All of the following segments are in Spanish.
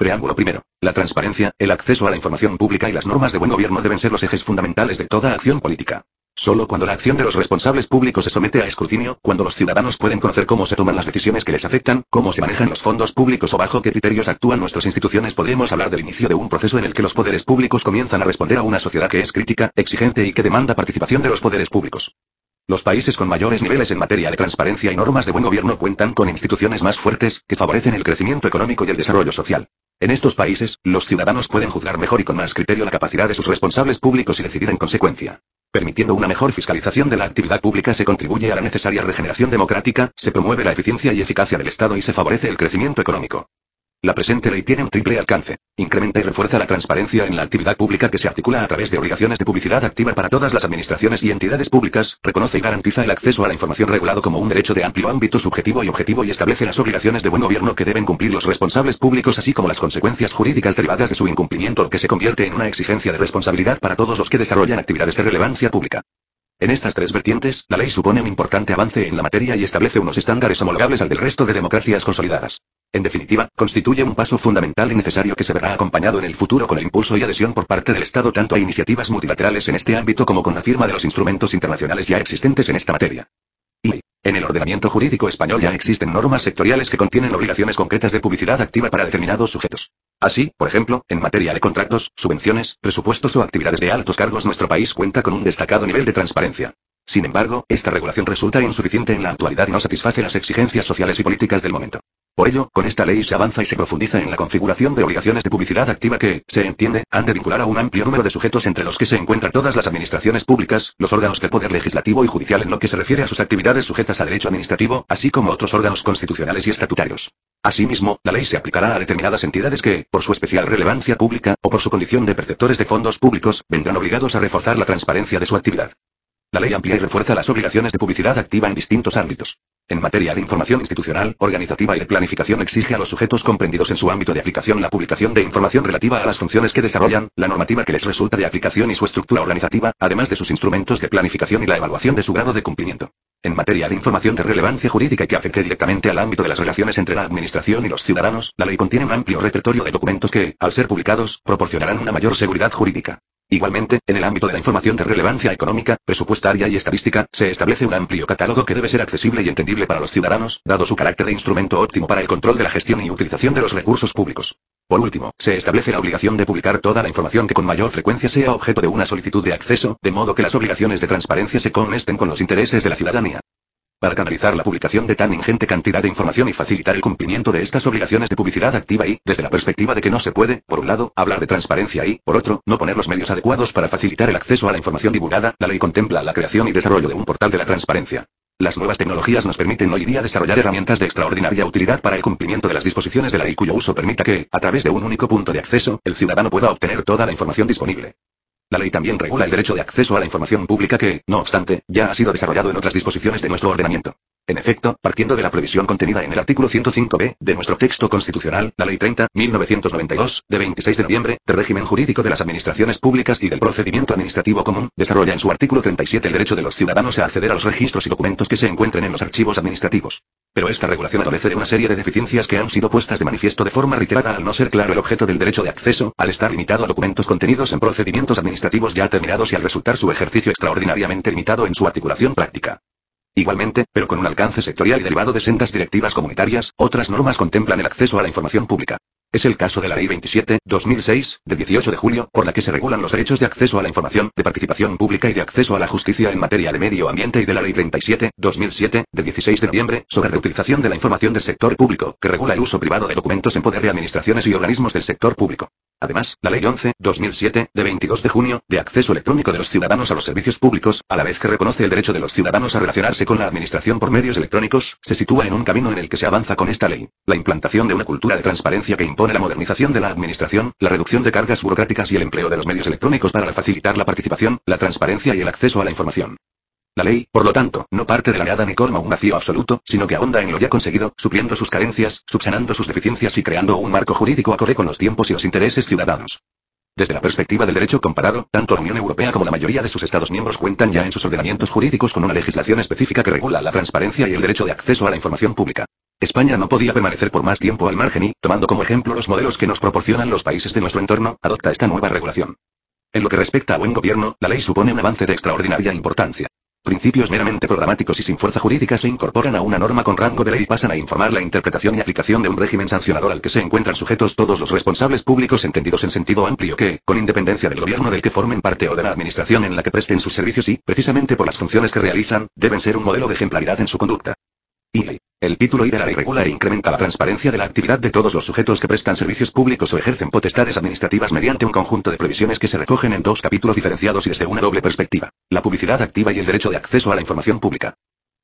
Preámbulo primero. La transparencia, el acceso a la información pública y las normas de buen gobierno deben ser los ejes fundamentales de toda acción política. Solo cuando la acción de los responsables públicos se somete a escrutinio, cuando los ciudadanos pueden conocer cómo se toman las decisiones que les afectan, cómo se manejan los fondos públicos o bajo qué criterios actúan nuestras instituciones, podemos hablar del inicio de un proceso en el que los poderes públicos comienzan a responder a una sociedad que es crítica, exigente y que demanda participación de los poderes públicos. Los países con mayores niveles en materia de transparencia y normas de buen gobierno cuentan con instituciones más fuertes, que favorecen el crecimiento económico y el desarrollo social. En estos países, los ciudadanos pueden juzgar mejor y con más criterio la capacidad de sus responsables públicos y decidir en consecuencia. Permitiendo una mejor fiscalización de la actividad pública se contribuye a la necesaria regeneración democrática, se promueve la eficiencia y eficacia del Estado y se favorece el crecimiento económico. La presente ley tiene un triple alcance. Incrementa y refuerza la transparencia en la actividad pública que se articula a través de obligaciones de publicidad activa para todas las administraciones y entidades públicas, reconoce y garantiza el acceso a la información regulado como un derecho de amplio ámbito subjetivo y objetivo y establece las obligaciones de buen gobierno que deben cumplir los responsables públicos así como las consecuencias jurídicas derivadas de su incumplimiento lo que se convierte en una exigencia de responsabilidad para todos los que desarrollan actividades de relevancia pública. En estas tres vertientes, la ley supone un importante avance en la materia y establece unos estándares homologables al del resto de democracias consolidadas. En definitiva, constituye un paso fundamental y necesario que se verá acompañado en el futuro con el impulso y adhesión por parte del Estado tanto a iniciativas multilaterales en este ámbito como con la firma de los instrumentos internacionales ya existentes en esta materia. Y, en el ordenamiento jurídico español ya existen normas sectoriales que contienen obligaciones concretas de publicidad activa para determinados sujetos. Así, por ejemplo, en materia de contratos, subvenciones, presupuestos o actividades de altos cargos nuestro país cuenta con un destacado nivel de transparencia. Sin embargo, esta regulación resulta insuficiente en la actualidad y no satisface las exigencias sociales y políticas del momento. Por ello, con esta ley se avanza y se profundiza en la configuración de obligaciones de publicidad activa que, se entiende, han de vincular a un amplio número de sujetos entre los que se encuentran todas las administraciones públicas, los órganos del poder legislativo y judicial en lo que se refiere a sus actividades sujetas a derecho administrativo, así como otros órganos constitucionales y estatutarios. Asimismo, la ley se aplicará a determinadas entidades que, por su especial relevancia pública, o por su condición de perceptores de fondos públicos, vendrán obligados a reforzar la transparencia de su actividad. La ley amplía y refuerza las obligaciones de publicidad activa en distintos ámbitos. En materia de información institucional, organizativa y de planificación exige a los sujetos comprendidos en su ámbito de aplicación la publicación de información relativa a las funciones que desarrollan, la normativa que les resulta de aplicación y su estructura organizativa, además de sus instrumentos de planificación y la evaluación de su grado de cumplimiento. En materia de información de relevancia jurídica y que afecte directamente al ámbito de las relaciones entre la Administración y los ciudadanos, la ley contiene un amplio repertorio de documentos que, al ser publicados, proporcionarán una mayor seguridad jurídica. Igualmente, en el ámbito de la información de relevancia económica, presupuestaria y estadística, se establece un amplio catálogo que debe ser accesible y entendible para los ciudadanos, dado su carácter de instrumento óptimo para el control de la gestión y utilización de los recursos públicos. Por último, se establece la obligación de publicar toda la información que con mayor frecuencia sea objeto de una solicitud de acceso, de modo que las obligaciones de transparencia se conecten con los intereses de la ciudadanía. Para canalizar la publicación de tan ingente cantidad de información y facilitar el cumplimiento de estas obligaciones de publicidad activa y, desde la perspectiva de que no se puede, por un lado, hablar de transparencia y, por otro, no poner los medios adecuados para facilitar el acceso a la información divulgada, la ley contempla la creación y desarrollo de un portal de la transparencia. Las nuevas tecnologías nos permiten hoy día desarrollar herramientas de extraordinaria utilidad para el cumplimiento de las disposiciones de la ley cuyo uso permita que, a través de un único punto de acceso, el ciudadano pueda obtener toda la información disponible. La ley también regula el derecho de acceso a la información pública que, no obstante, ya ha sido desarrollado en otras disposiciones de nuestro ordenamiento. En efecto, partiendo de la previsión contenida en el artículo 105b de nuestro texto constitucional, la Ley 30, 1992, de 26 de noviembre, de régimen jurídico de las administraciones públicas y del procedimiento administrativo común, desarrolla en su artículo 37 el derecho de los ciudadanos a acceder a los registros y documentos que se encuentren en los archivos administrativos. Pero esta regulación adolece de una serie de deficiencias que han sido puestas de manifiesto de forma reiterada al no ser claro el objeto del derecho de acceso, al estar limitado a documentos contenidos en procedimientos administrativos ya terminados y al resultar su ejercicio extraordinariamente limitado en su articulación práctica. Igualmente, pero con un alcance sectorial y derivado de sendas directivas comunitarias, otras normas contemplan el acceso a la información pública. Es el caso de la Ley 27, 2006, de 18 de julio, por la que se regulan los derechos de acceso a la información, de participación pública y de acceso a la justicia en materia de medio ambiente y de la Ley 37, 2007, de 16 de noviembre, sobre reutilización de la información del sector público, que regula el uso privado de documentos en poder de administraciones y organismos del sector público. Además, la Ley 11-2007, de 22 de junio, de acceso electrónico de los ciudadanos a los servicios públicos, a la vez que reconoce el derecho de los ciudadanos a relacionarse con la administración por medios electrónicos, se sitúa en un camino en el que se avanza con esta ley. La implantación de una cultura de transparencia que impone la modernización de la administración, la reducción de cargas burocráticas y el empleo de los medios electrónicos para facilitar la participación, la transparencia y el acceso a la información. La ley, por lo tanto, no parte de la nada ni colma un vacío absoluto, sino que ahonda en lo ya conseguido, supliendo sus carencias, subsanando sus deficiencias y creando un marco jurídico acorde con los tiempos y los intereses ciudadanos. Desde la perspectiva del derecho comparado, tanto la Unión Europea como la mayoría de sus Estados miembros cuentan ya en sus ordenamientos jurídicos con una legislación específica que regula la transparencia y el derecho de acceso a la información pública. España no podía permanecer por más tiempo al margen y, tomando como ejemplo los modelos que nos proporcionan los países de nuestro entorno, adopta esta nueva regulación. En lo que respecta a buen gobierno, la ley supone un avance de extraordinaria importancia. Principios meramente programáticos y sin fuerza jurídica se incorporan a una norma con rango de ley y pasan a informar la interpretación y aplicación de un régimen sancionador al que se encuentran sujetos todos los responsables públicos entendidos en sentido amplio que, con independencia del gobierno del que formen parte o de la administración en la que presten sus servicios y, precisamente por las funciones que realizan, deben ser un modelo de ejemplaridad en su conducta. Y el título I de la ley regula e incrementa la transparencia de la actividad de todos los sujetos que prestan servicios públicos o ejercen potestades administrativas mediante un conjunto de previsiones que se recogen en dos capítulos diferenciados y desde una doble perspectiva. La publicidad activa y el derecho de acceso a la información pública.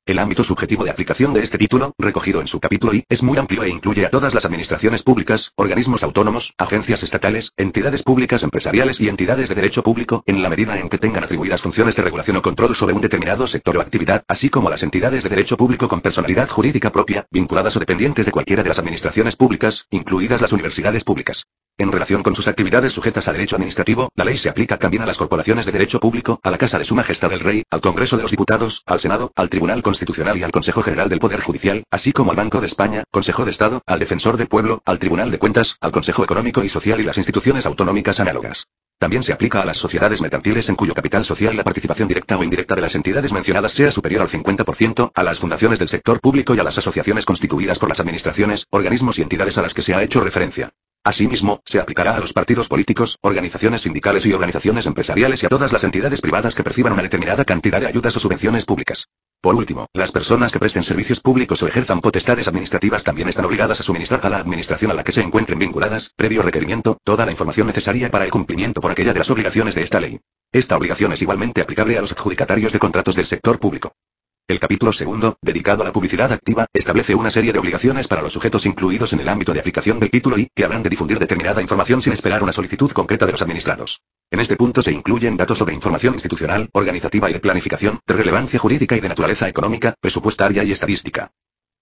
El ámbito subjetivo de aplicación de este título, recogido en su capítulo I, es muy amplio e incluye a todas las administraciones públicas, organismos autónomos, agencias estatales, entidades públicas empresariales y entidades de derecho público, en la medida en que tengan atribuidas funciones de regulación o control sobre un determinado sector o actividad, así como las entidades de derecho público con personalidad jurídica propia, vinculadas o dependientes de cualquiera de las administraciones públicas, incluidas las universidades públicas. En relación con sus actividades sujetas a derecho administrativo, la ley se aplica también a las corporaciones de derecho público, a la Casa de Su Majestad el Rey, al Congreso de los Diputados, al Senado, al Tribunal Constitucional y al Consejo General del Poder Judicial, así como al Banco de España, Consejo de Estado, al Defensor del Pueblo, al Tribunal de Cuentas, al Consejo Económico y Social y las instituciones autonómicas análogas. También se aplica a las sociedades mercantiles en cuyo capital social la participación directa o indirecta de las entidades mencionadas sea superior al 50%, a las fundaciones del sector público y a las asociaciones constituidas por las administraciones, organismos y entidades a las que se ha hecho referencia. Asimismo, se aplicará a los partidos políticos, organizaciones sindicales y organizaciones empresariales y a todas las entidades privadas que perciban una determinada cantidad de ayudas o subvenciones públicas. Por último, las personas que presten servicios públicos o ejerzan potestades administrativas también están obligadas a suministrar a la administración a la que se encuentren vinculadas, previo requerimiento, toda la información necesaria para el cumplimiento por aquella de las obligaciones de esta ley. Esta obligación es igualmente aplicable a los adjudicatarios de contratos del sector público. El capítulo segundo, dedicado a la publicidad activa, establece una serie de obligaciones para los sujetos incluidos en el ámbito de aplicación del título y que habrán de difundir determinada información sin esperar una solicitud concreta de los administrados. En este punto se incluyen datos sobre información institucional, organizativa y de planificación, de relevancia jurídica y de naturaleza económica, presupuestaria y estadística.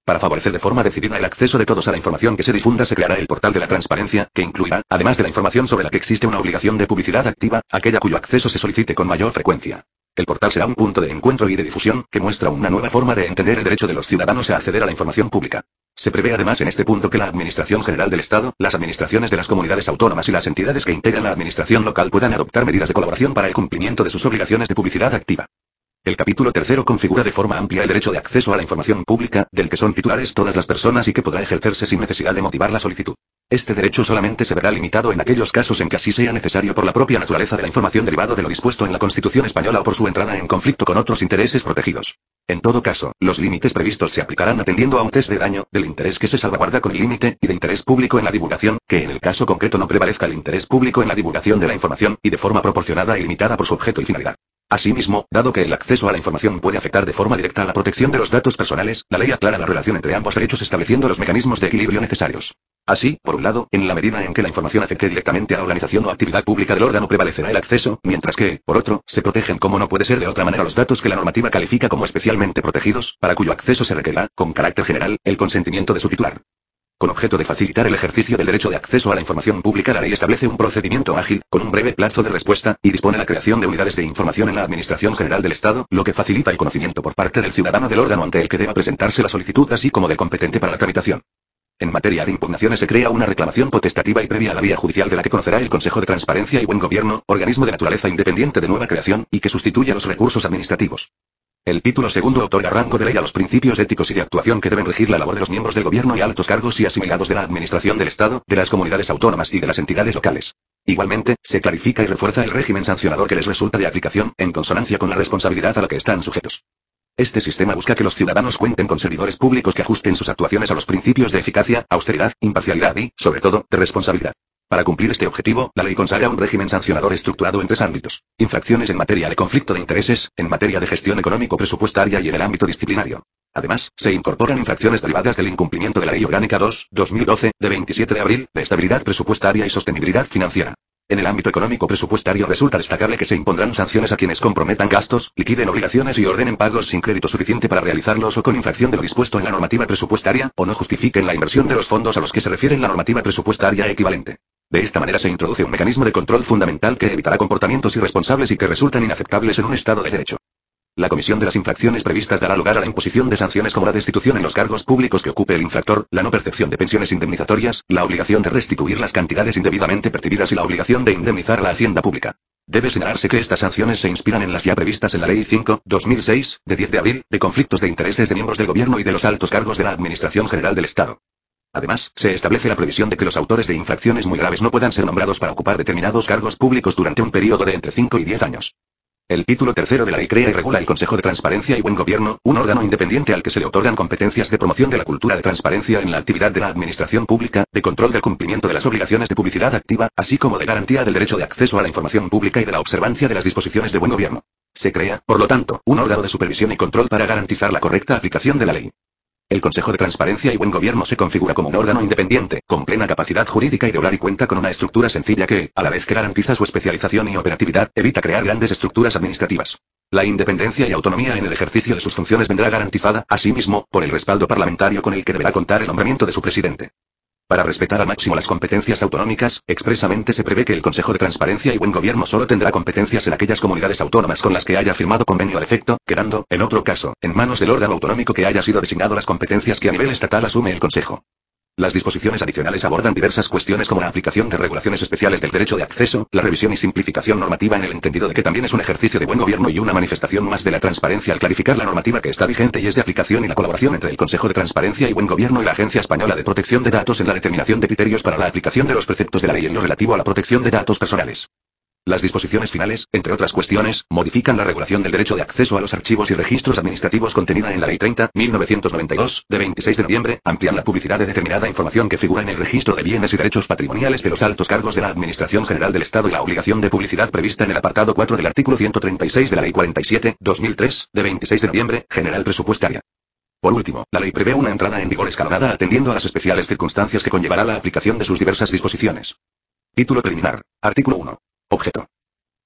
Para favorecer de forma decidida el acceso de todos a la información que se difunda se creará el portal de la transparencia, que incluirá, además de la información sobre la que existe una obligación de publicidad activa, aquella cuyo acceso se solicite con mayor frecuencia. El portal será un punto de encuentro y de difusión, que muestra una nueva forma de entender el derecho de los ciudadanos a acceder a la información pública. Se prevé además en este punto que la Administración General del Estado, las administraciones de las comunidades autónomas y las entidades que integran la administración local puedan adoptar medidas de colaboración para el cumplimiento de sus obligaciones de publicidad activa. El capítulo tercero configura de forma amplia el derecho de acceso a la información pública, del que son titulares todas las personas y que podrá ejercerse sin necesidad de motivar la solicitud. Este derecho solamente se verá limitado en aquellos casos en que así sea necesario por la propia naturaleza de la información derivado de lo dispuesto en la Constitución española o por su entrada en conflicto con otros intereses protegidos. En todo caso, los límites previstos se aplicarán atendiendo a un test de daño, del interés que se salvaguarda con el límite, y de interés público en la divulgación, que en el caso concreto no prevalezca el interés público en la divulgación de la información, y de forma proporcionada y limitada por su objeto y finalidad. Asimismo, dado que el acceso a la información puede afectar de forma directa a la protección de los datos personales, la ley aclara la relación entre ambos derechos estableciendo los mecanismos de equilibrio necesarios. Así, por un lado, en la medida en que la información afecte directamente a la organización o actividad pública del órgano prevalecerá el acceso, mientras que, por otro, se protegen como no puede ser de otra manera los datos que la normativa califica como especialmente protegidos, para cuyo acceso se requerirá, con carácter general, el consentimiento de su titular. Con objeto de facilitar el ejercicio del derecho de acceso a la información pública, la ley establece un procedimiento ágil, con un breve plazo de respuesta, y dispone la creación de unidades de información en la Administración General del Estado, lo que facilita el conocimiento por parte del ciudadano del órgano ante el que deba presentarse la solicitud, así como del competente para la tramitación. En materia de impugnaciones se crea una reclamación potestativa y previa a la vía judicial de la que conocerá el Consejo de Transparencia y Buen Gobierno, organismo de naturaleza independiente de nueva creación, y que sustituye a los recursos administrativos. El título segundo otorga rango de ley a los principios éticos y de actuación que deben regir la labor de los miembros del gobierno y altos cargos y asimilados de la administración del Estado, de las comunidades autónomas y de las entidades locales. Igualmente, se clarifica y refuerza el régimen sancionador que les resulta de aplicación, en consonancia con la responsabilidad a la que están sujetos. Este sistema busca que los ciudadanos cuenten con servidores públicos que ajusten sus actuaciones a los principios de eficacia, austeridad, imparcialidad y, sobre todo, de responsabilidad. Para cumplir este objetivo, la ley consagra un régimen sancionador estructurado en tres ámbitos. Infracciones en materia de conflicto de intereses, en materia de gestión económico-presupuestaria y en el ámbito disciplinario. Además, se incorporan infracciones derivadas del incumplimiento de la Ley Orgánica 2, 2012, de 27 de abril, de estabilidad presupuestaria y sostenibilidad financiera. En el ámbito económico presupuestario resulta destacable que se impondrán sanciones a quienes comprometan gastos, liquiden obligaciones y ordenen pagos sin crédito suficiente para realizarlos o con infracción de lo dispuesto en la normativa presupuestaria, o no justifiquen la inversión de los fondos a los que se refiere la normativa presupuestaria equivalente. De esta manera se introduce un mecanismo de control fundamental que evitará comportamientos irresponsables y que resultan inaceptables en un Estado de Derecho. La comisión de las infracciones previstas dará lugar a la imposición de sanciones como la destitución en los cargos públicos que ocupe el infractor, la no percepción de pensiones indemnizatorias, la obligación de restituir las cantidades indebidamente percibidas y la obligación de indemnizar a la hacienda pública. Debe señalarse que estas sanciones se inspiran en las ya previstas en la Ley 5, 2006, de 10 de abril, de conflictos de intereses de miembros del gobierno y de los altos cargos de la Administración General del Estado. Además, se establece la previsión de que los autores de infracciones muy graves no puedan ser nombrados para ocupar determinados cargos públicos durante un periodo de entre 5 y 10 años. El título tercero de la ley crea y regula el Consejo de Transparencia y Buen Gobierno, un órgano independiente al que se le otorgan competencias de promoción de la cultura de transparencia en la actividad de la administración pública, de control del cumplimiento de las obligaciones de publicidad activa, así como de garantía del derecho de acceso a la información pública y de la observancia de las disposiciones de buen gobierno. Se crea, por lo tanto, un órgano de supervisión y control para garantizar la correcta aplicación de la ley. El Consejo de Transparencia y Buen Gobierno se configura como un órgano independiente, con plena capacidad jurídica y de obrar y cuenta con una estructura sencilla que, a la vez que garantiza su especialización y operatividad, evita crear grandes estructuras administrativas. La independencia y autonomía en el ejercicio de sus funciones vendrá garantizada, asimismo, por el respaldo parlamentario con el que deberá contar el nombramiento de su presidente. Para respetar al máximo las competencias autonómicas, expresamente se prevé que el Consejo de Transparencia y Buen Gobierno solo tendrá competencias en aquellas comunidades autónomas con las que haya firmado convenio al efecto, quedando, en otro caso, en manos del órgano autonómico que haya sido designado las competencias que a nivel estatal asume el Consejo. Las disposiciones adicionales abordan diversas cuestiones como la aplicación de regulaciones especiales del derecho de acceso, la revisión y simplificación normativa en el entendido de que también es un ejercicio de buen gobierno y una manifestación más de la transparencia al clarificar la normativa que está vigente y es de aplicación y la colaboración entre el Consejo de Transparencia y Buen Gobierno y la Agencia Española de Protección de Datos en la determinación de criterios para la aplicación de los preceptos de la ley en lo relativo a la protección de datos personales. Las disposiciones finales, entre otras cuestiones, modifican la regulación del derecho de acceso a los archivos y registros administrativos contenida en la Ley 30, 1992, de 26 de noviembre, amplían la publicidad de determinada información que figura en el registro de bienes y derechos patrimoniales de los altos cargos de la Administración General del Estado y la obligación de publicidad prevista en el apartado 4 del artículo 136 de la Ley 47, 2003, de 26 de noviembre, General Presupuestaria. Por último, la ley prevé una entrada en vigor escalonada atendiendo a las especiales circunstancias que conllevará la aplicación de sus diversas disposiciones. Título preliminar. Artículo 1. Objeto.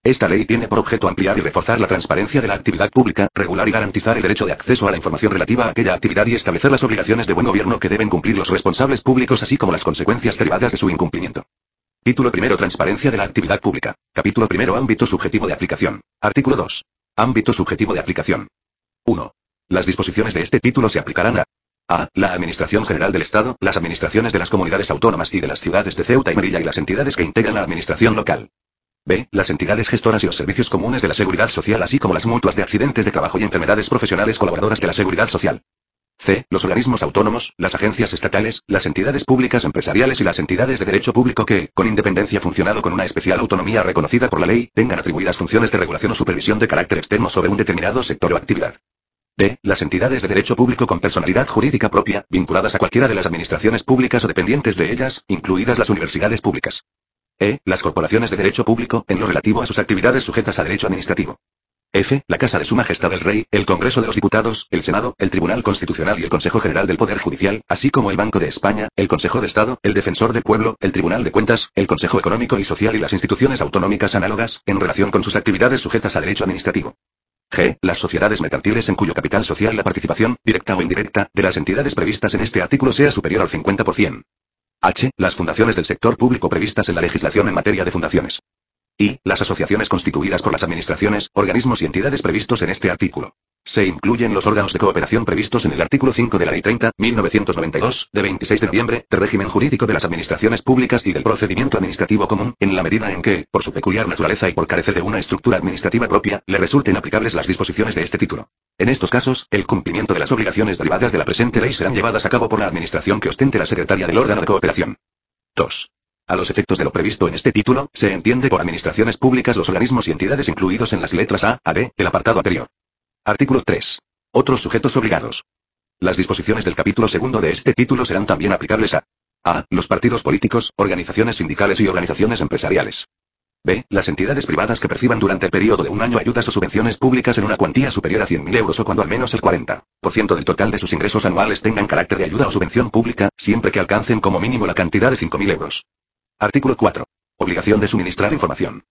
Esta ley tiene por objeto ampliar y reforzar la transparencia de la actividad pública, regular y garantizar el derecho de acceso a la información relativa a aquella actividad y establecer las obligaciones de buen gobierno que deben cumplir los responsables públicos así como las consecuencias derivadas de su incumplimiento. Título primero Transparencia de la actividad pública. Capítulo primero Ámbito subjetivo de aplicación. Artículo 2. Ámbito subjetivo de aplicación. 1. Las disposiciones de este título se aplicarán a a. La Administración General del Estado, las administraciones de las comunidades autónomas y de las ciudades de Ceuta y Melilla y las entidades que integran la administración local. B. Las entidades gestoras y los servicios comunes de la seguridad social, así como las mutuas de accidentes de trabajo y enfermedades profesionales colaboradoras de la seguridad social. C. Los organismos autónomos, las agencias estatales, las entidades públicas empresariales y las entidades de derecho público que, con independencia funcionado con una especial autonomía reconocida por la ley, tengan atribuidas funciones de regulación o supervisión de carácter externo sobre un determinado sector o actividad. D. Las entidades de derecho público con personalidad jurídica propia, vinculadas a cualquiera de las administraciones públicas o dependientes de ellas, incluidas las universidades públicas. E. Las corporaciones de derecho público, en lo relativo a sus actividades sujetas a derecho administrativo. F. La Casa de Su Majestad el Rey, el Congreso de los Diputados, el Senado, el Tribunal Constitucional y el Consejo General del Poder Judicial, así como el Banco de España, el Consejo de Estado, el Defensor del Pueblo, el Tribunal de Cuentas, el Consejo Económico y Social y las instituciones autonómicas análogas, en relación con sus actividades sujetas a derecho administrativo. G. Las sociedades mercantiles en cuyo capital social la participación, directa o indirecta, de las entidades previstas en este artículo sea superior al 50%. H. Las fundaciones del sector público previstas en la legislación en materia de fundaciones. Y. Las asociaciones constituidas por las administraciones, organismos y entidades previstos en este artículo. Se incluyen los órganos de cooperación previstos en el artículo 5 de la Ley 30, 1992, de 26 de noviembre, de régimen jurídico de las administraciones públicas y del procedimiento administrativo común, en la medida en que, por su peculiar naturaleza y por carecer de una estructura administrativa propia, le resulten aplicables las disposiciones de este título. En estos casos, el cumplimiento de las obligaciones derivadas de la presente ley serán llevadas a cabo por la administración que ostente la secretaria del órgano de cooperación. 2. A los efectos de lo previsto en este título, se entiende por administraciones públicas los organismos y entidades incluidos en las letras A, a D, el apartado anterior. Artículo 3. Otros sujetos obligados. Las disposiciones del capítulo segundo de este título serán también aplicables a A. Los partidos políticos, organizaciones sindicales y organizaciones empresariales. B. Las entidades privadas que perciban durante el periodo de un año ayudas o subvenciones públicas en una cuantía superior a 100.000 euros o cuando al menos el 40% del total de sus ingresos anuales tengan carácter de ayuda o subvención pública, siempre que alcancen como mínimo la cantidad de 5.000 euros. Artículo 4. Obligación de suministrar información.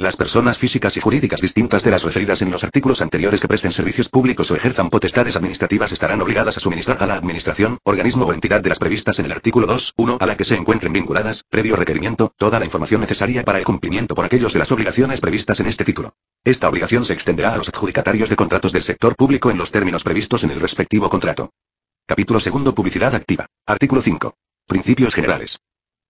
Las personas físicas y jurídicas distintas de las referidas en los artículos anteriores que presten servicios públicos o ejerzan potestades administrativas estarán obligadas a suministrar a la Administración, organismo o entidad de las previstas en el artículo 2.1 a la que se encuentren vinculadas, previo requerimiento, toda la información necesaria para el cumplimiento por aquellos de las obligaciones previstas en este título. Esta obligación se extenderá a los adjudicatarios de contratos del sector público en los términos previstos en el respectivo contrato. Capítulo 2. Publicidad activa. Artículo 5. Principios generales.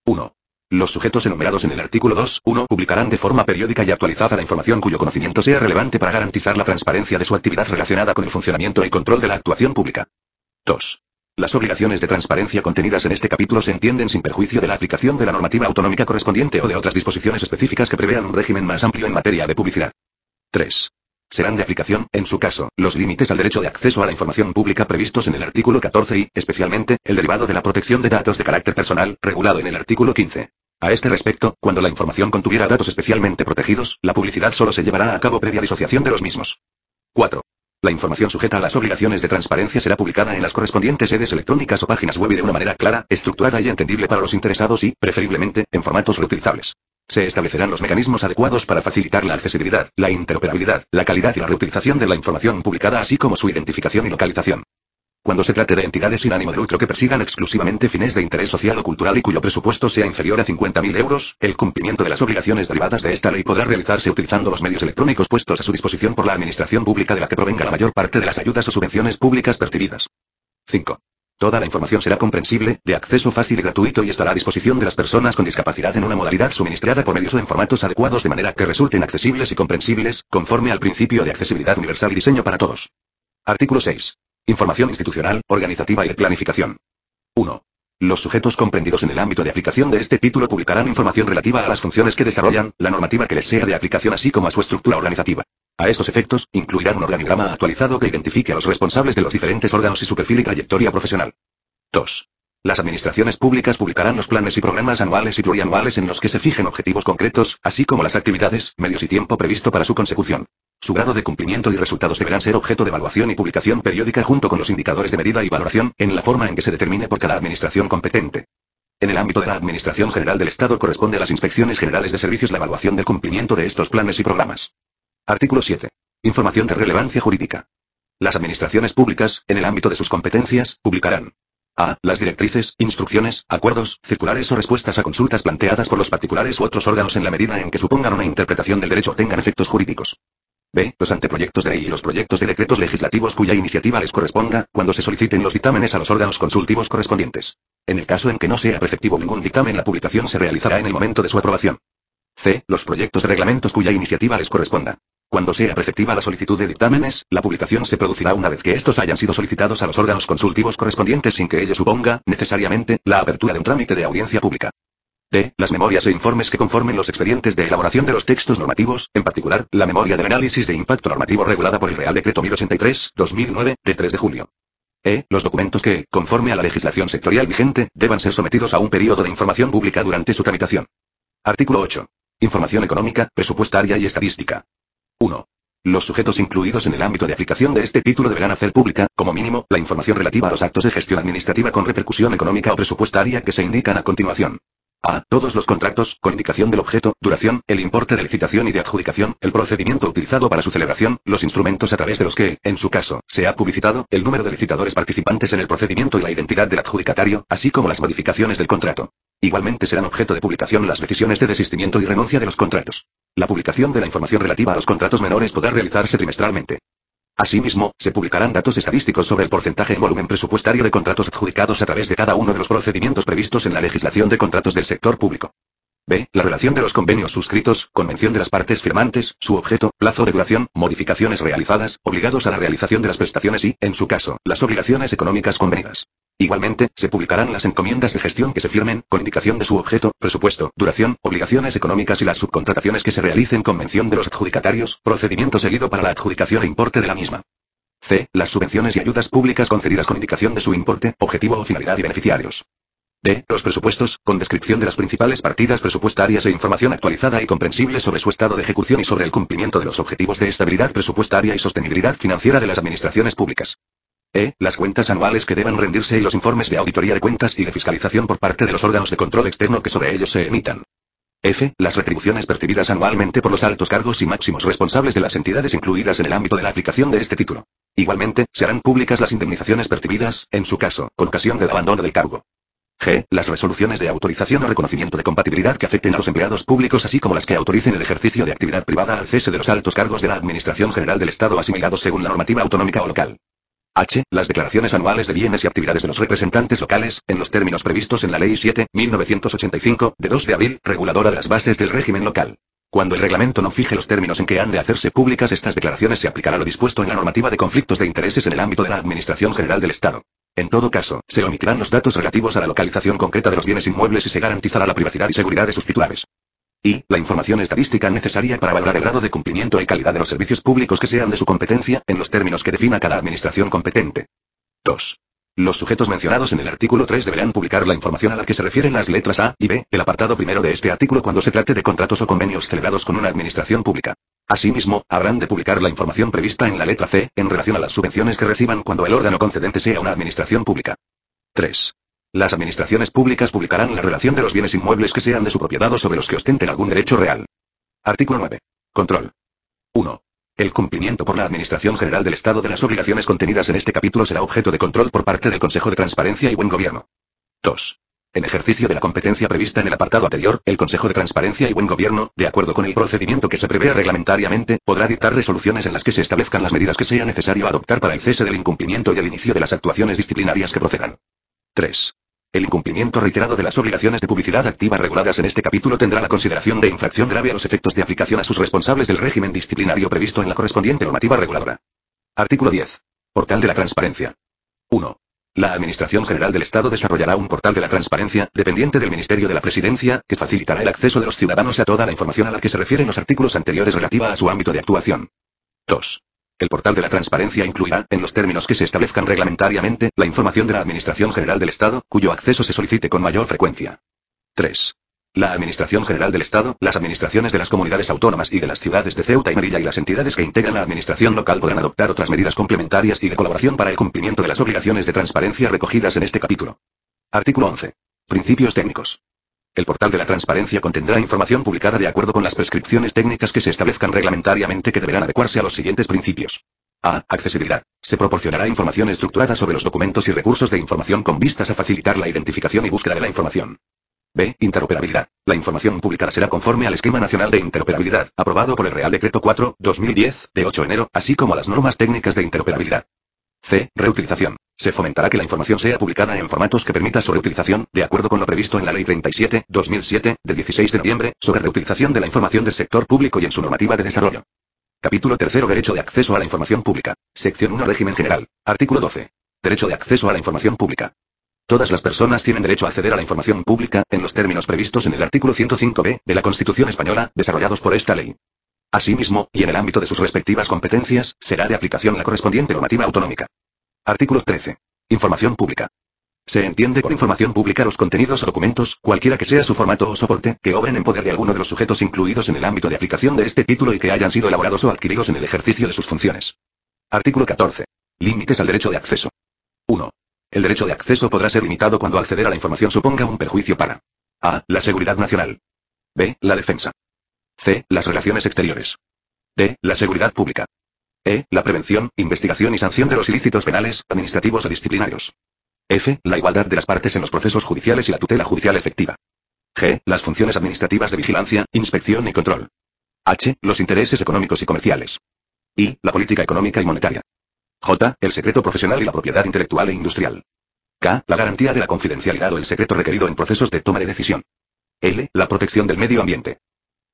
1. Los sujetos enumerados en el artículo 2.1 publicarán de forma periódica y actualizada la información cuyo conocimiento sea relevante para garantizar la transparencia de su actividad relacionada con el funcionamiento y control de la actuación pública. 2. Las obligaciones de transparencia contenidas en este capítulo se entienden sin perjuicio de la aplicación de la normativa autonómica correspondiente o de otras disposiciones específicas que prevean un régimen más amplio en materia de publicidad. 3. Serán de aplicación, en su caso, los límites al derecho de acceso a la información pública previstos en el artículo 14 y, especialmente, el derivado de la protección de datos de carácter personal, regulado en el artículo 15. A este respecto, cuando la información contuviera datos especialmente protegidos, la publicidad solo se llevará a cabo previa disociación de los mismos. 4. La información sujeta a las obligaciones de transparencia será publicada en las correspondientes sedes electrónicas o páginas web y de una manera clara, estructurada y entendible para los interesados y, preferiblemente, en formatos reutilizables. Se establecerán los mecanismos adecuados para facilitar la accesibilidad, la interoperabilidad, la calidad y la reutilización de la información publicada así como su identificación y localización. Cuando se trate de entidades sin ánimo de lucro que persigan exclusivamente fines de interés social o cultural y cuyo presupuesto sea inferior a 50.000 euros, el cumplimiento de las obligaciones derivadas de esta ley podrá realizarse utilizando los medios electrónicos puestos a su disposición por la administración pública de la que provenga la mayor parte de las ayudas o subvenciones públicas percibidas. 5. Toda la información será comprensible, de acceso fácil y gratuito y estará a disposición de las personas con discapacidad en una modalidad suministrada por medios o en formatos adecuados de manera que resulten accesibles y comprensibles, conforme al principio de accesibilidad universal y diseño para todos. Artículo 6. Información institucional, organizativa y de planificación. 1. Los sujetos comprendidos en el ámbito de aplicación de este título publicarán información relativa a las funciones que desarrollan, la normativa que les sea de aplicación así como a su estructura organizativa. A estos efectos, incluirán un organigrama actualizado que identifique a los responsables de los diferentes órganos y su perfil y trayectoria profesional. 2. Las administraciones públicas publicarán los planes y programas anuales y plurianuales en los que se fijen objetivos concretos, así como las actividades, medios y tiempo previsto para su consecución. Su grado de cumplimiento y resultados deberán ser objeto de evaluación y publicación periódica junto con los indicadores de medida y valoración, en la forma en que se determine por cada administración competente. En el ámbito de la Administración General del Estado corresponde a las Inspecciones Generales de Servicios la evaluación del cumplimiento de estos planes y programas. Artículo 7. Información de relevancia jurídica. Las administraciones públicas, en el ámbito de sus competencias, publicarán a. Las directrices, instrucciones, acuerdos, circulares o respuestas a consultas planteadas por los particulares u otros órganos en la medida en que supongan una interpretación del derecho o tengan efectos jurídicos. B. Los anteproyectos de ley y los proyectos de decretos legislativos cuya iniciativa les corresponda, cuando se soliciten los dictámenes a los órganos consultivos correspondientes. En el caso en que no sea preceptivo ningún dictamen, la publicación se realizará en el momento de su aprobación. C. Los proyectos de reglamentos cuya iniciativa les corresponda. Cuando sea preceptiva la solicitud de dictámenes, la publicación se producirá una vez que estos hayan sido solicitados a los órganos consultivos correspondientes sin que ello suponga, necesariamente, la apertura de un trámite de audiencia pública. D. Las memorias e informes que conformen los expedientes de elaboración de los textos normativos, en particular, la memoria del análisis de impacto normativo regulada por el Real Decreto 1083, 2009, de 3 de julio. E. Los documentos que, conforme a la legislación sectorial vigente, deban ser sometidos a un periodo de información pública durante su tramitación. Artículo 8. Información económica, presupuestaria y estadística. 1. Los sujetos incluidos en el ámbito de aplicación de este título deberán hacer pública, como mínimo, la información relativa a los actos de gestión administrativa con repercusión económica o presupuestaria que se indican a continuación. A. Todos los contratos, con indicación del objeto, duración, el importe de licitación y de adjudicación, el procedimiento utilizado para su celebración, los instrumentos a través de los que, en su caso, se ha publicitado, el número de licitadores participantes en el procedimiento y la identidad del adjudicatario, así como las modificaciones del contrato. Igualmente serán objeto de publicación las decisiones de desistimiento y renuncia de los contratos. La publicación de la información relativa a los contratos menores podrá realizarse trimestralmente. Asimismo, se publicarán datos estadísticos sobre el porcentaje en volumen presupuestario de contratos adjudicados a través de cada uno de los procedimientos previstos en la legislación de contratos del sector público. B. La relación de los convenios suscritos, convención de las partes firmantes, su objeto, plazo de duración, modificaciones realizadas, obligados a la realización de las prestaciones y, en su caso, las obligaciones económicas convenidas. Igualmente, se publicarán las encomiendas de gestión que se firmen, con indicación de su objeto, presupuesto, duración, obligaciones económicas y las subcontrataciones que se realicen con mención de los adjudicatarios, procedimiento seguido para la adjudicación e importe de la misma. C. Las subvenciones y ayudas públicas concedidas con indicación de su importe, objetivo o finalidad y beneficiarios. D. Los presupuestos, con descripción de las principales partidas presupuestarias e información actualizada y comprensible sobre su estado de ejecución y sobre el cumplimiento de los objetivos de estabilidad presupuestaria y sostenibilidad financiera de las administraciones públicas. E. Las cuentas anuales que deban rendirse y los informes de auditoría de cuentas y de fiscalización por parte de los órganos de control externo que sobre ellos se emitan. F. Las retribuciones percibidas anualmente por los altos cargos y máximos responsables de las entidades incluidas en el ámbito de la aplicación de este título. Igualmente, se harán públicas las indemnizaciones percibidas, en su caso, con ocasión del abandono del cargo. G. Las resoluciones de autorización o reconocimiento de compatibilidad que afecten a los empleados públicos así como las que autoricen el ejercicio de actividad privada al cese de los altos cargos de la Administración General del Estado asimilados según la normativa autonómica o local. H. Las declaraciones anuales de bienes y actividades de los representantes locales, en los términos previstos en la Ley 7, 1985, de 2 de abril, reguladora de las bases del régimen local. Cuando el reglamento no fije los términos en que han de hacerse públicas estas declaraciones se aplicará lo dispuesto en la normativa de conflictos de intereses en el ámbito de la Administración General del Estado. En todo caso, se omitirán los datos relativos a la localización concreta de los bienes inmuebles y se garantizará la privacidad y seguridad de sus titulares. Y, la información estadística necesaria para valorar el grado de cumplimiento y calidad de los servicios públicos que sean de su competencia, en los términos que defina cada administración competente. 2. Los sujetos mencionados en el artículo 3 deberán publicar la información a la que se refieren las letras A y B, el apartado primero de este artículo cuando se trate de contratos o convenios celebrados con una administración pública. Asimismo, habrán de publicar la información prevista en la letra C, en relación a las subvenciones que reciban cuando el órgano concedente sea una administración pública. 3. Las administraciones públicas publicarán la relación de los bienes inmuebles que sean de su propiedad o sobre los que ostenten algún derecho real. Artículo 9. Control. 1. El cumplimiento por la Administración General del Estado de las obligaciones contenidas en este capítulo será objeto de control por parte del Consejo de Transparencia y Buen Gobierno. 2. En ejercicio de la competencia prevista en el apartado anterior, el Consejo de Transparencia y Buen Gobierno, de acuerdo con el procedimiento que se prevé reglamentariamente, podrá dictar resoluciones en las que se establezcan las medidas que sea necesario adoptar para el cese del incumplimiento y el inicio de las actuaciones disciplinarias que procedan. 3. El incumplimiento reiterado de las obligaciones de publicidad activa reguladas en este capítulo tendrá la consideración de infracción grave a los efectos de aplicación a sus responsables del régimen disciplinario previsto en la correspondiente normativa reguladora. Artículo 10. Portal de la transparencia. 1. La Administración General del Estado desarrollará un portal de la transparencia, dependiente del Ministerio de la Presidencia, que facilitará el acceso de los ciudadanos a toda la información a la que se refieren los artículos anteriores relativa a su ámbito de actuación. 2. El portal de la transparencia incluirá, en los términos que se establezcan reglamentariamente, la información de la Administración General del Estado, cuyo acceso se solicite con mayor frecuencia. 3. La Administración General del Estado, las administraciones de las comunidades autónomas y de las ciudades de Ceuta y Melilla y las entidades que integran la administración local podrán adoptar otras medidas complementarias y de colaboración para el cumplimiento de las obligaciones de transparencia recogidas en este capítulo. Artículo 11. Principios técnicos. El portal de la transparencia contendrá información publicada de acuerdo con las prescripciones técnicas que se establezcan reglamentariamente que deberán adecuarse a los siguientes principios. A. Accesibilidad. Se proporcionará información estructurada sobre los documentos y recursos de información con vistas a facilitar la identificación y búsqueda de la información. B. Interoperabilidad. La información publicada será conforme al Esquema Nacional de Interoperabilidad, aprobado por el Real Decreto 4, 2010, de 8 de enero, así como las normas técnicas de interoperabilidad. C. Reutilización. Se fomentará que la información sea publicada en formatos que permita su reutilización, de acuerdo con lo previsto en la Ley 37, 2007, del 16 de noviembre, sobre reutilización de la información del sector público y en su normativa de desarrollo. Capítulo 3. Derecho de acceso a la información pública. Sección 1. Régimen general. Artículo 12. Derecho de acceso a la información pública. Todas las personas tienen derecho a acceder a la información pública, en los términos previstos en el artículo 105b de la Constitución española, desarrollados por esta ley. Asimismo, y en el ámbito de sus respectivas competencias, será de aplicación la correspondiente normativa autonómica. Artículo 13. Información pública. Se entiende por información pública los contenidos o documentos, cualquiera que sea su formato o soporte, que obren en poder de alguno de los sujetos incluidos en el ámbito de aplicación de este título y que hayan sido elaborados o adquiridos en el ejercicio de sus funciones. Artículo 14. Límites al derecho de acceso. 1. El derecho de acceso podrá ser limitado cuando acceder a la información suponga un perjuicio para A. La seguridad nacional. B. La defensa. C. Las relaciones exteriores. D. La seguridad pública. E. La prevención, investigación y sanción de los ilícitos penales, administrativos o disciplinarios. F. La igualdad de las partes en los procesos judiciales y la tutela judicial efectiva. G. Las funciones administrativas de vigilancia, inspección y control. H. Los intereses económicos y comerciales. I. La política económica y monetaria. J. El secreto profesional y la propiedad intelectual e industrial. K. La garantía de la confidencialidad o el secreto requerido en procesos de toma de decisión. L. La protección del medio ambiente.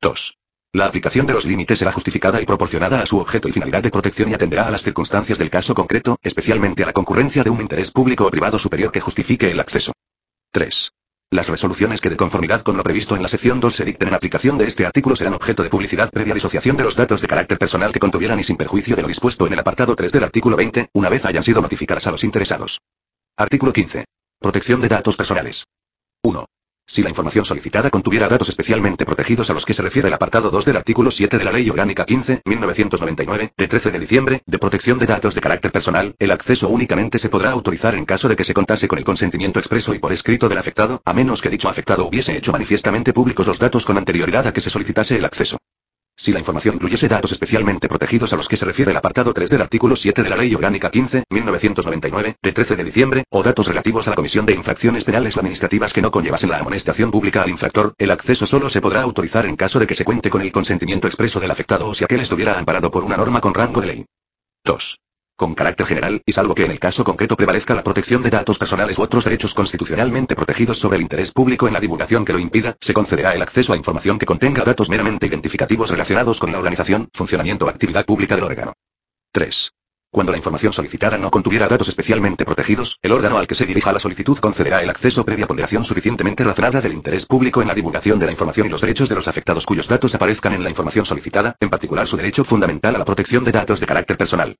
2. La aplicación de los límites será justificada y proporcionada a su objeto y finalidad de protección y atenderá a las circunstancias del caso concreto, especialmente a la concurrencia de un interés público o privado superior que justifique el acceso. 3. Las resoluciones que de conformidad con lo previsto en la sección 2 se dicten en aplicación de este artículo serán objeto de publicidad previa disociación de los datos de carácter personal que contuvieran y sin perjuicio de lo dispuesto en el apartado 3 del artículo 20, una vez hayan sido notificadas a los interesados. Artículo 15. Protección de datos personales. 1. Si la información solicitada contuviera datos especialmente protegidos a los que se refiere el apartado 2 del artículo 7 de la Ley Orgánica 15, 1999, de 13 de diciembre, de protección de datos de carácter personal, el acceso únicamente se podrá autorizar en caso de que se contase con el consentimiento expreso y por escrito del afectado, a menos que dicho afectado hubiese hecho manifiestamente públicos los datos con anterioridad a que se solicitase el acceso. Si la información incluyese datos especialmente protegidos a los que se refiere el apartado 3 del artículo 7 de la Ley Orgánica 15, 1999, de 13 de diciembre, o datos relativos a la comisión de infracciones penales administrativas que no conllevasen la amonestación pública al infractor, el acceso solo se podrá autorizar en caso de que se cuente con el consentimiento expreso del afectado o si aquel estuviera amparado por una norma con rango de ley. 2 con carácter general, y salvo que en el caso concreto prevalezca la protección de datos personales u otros derechos constitucionalmente protegidos sobre el interés público en la divulgación que lo impida, se concederá el acceso a información que contenga datos meramente identificativos relacionados con la organización, funcionamiento o actividad pública del órgano. 3. Cuando la información solicitada no contuviera datos especialmente protegidos, el órgano al que se dirija la solicitud concederá el acceso previa ponderación suficientemente razonada del interés público en la divulgación de la información y los derechos de los afectados cuyos datos aparezcan en la información solicitada, en particular su derecho fundamental a la protección de datos de carácter personal.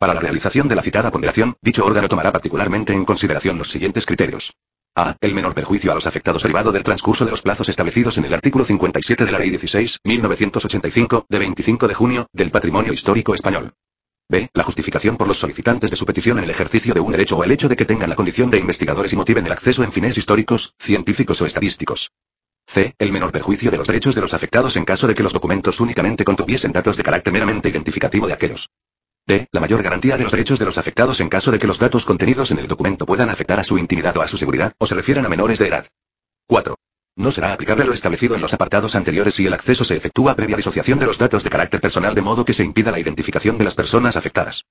Para la realización de la citada ponderación, dicho órgano tomará particularmente en consideración los siguientes criterios. A. El menor perjuicio a los afectados derivado del transcurso de los plazos establecidos en el artículo 57 de la Ley 16, 1985, de 25 de junio, del patrimonio histórico español. B. La justificación por los solicitantes de su petición en el ejercicio de un derecho o el hecho de que tengan la condición de investigadores y motiven el acceso en fines históricos, científicos o estadísticos. C. El menor perjuicio de los derechos de los afectados en caso de que los documentos únicamente contuviesen datos de carácter meramente identificativo de aquellos. D. La mayor garantía de los derechos de los afectados en caso de que los datos contenidos en el documento puedan afectar a su intimidad o a su seguridad, o se refieran a menores de edad. 4. No será aplicable lo establecido en los apartados anteriores si el acceso se efectúa previa disociación de los datos de carácter personal de modo que se impida la identificación de las personas afectadas.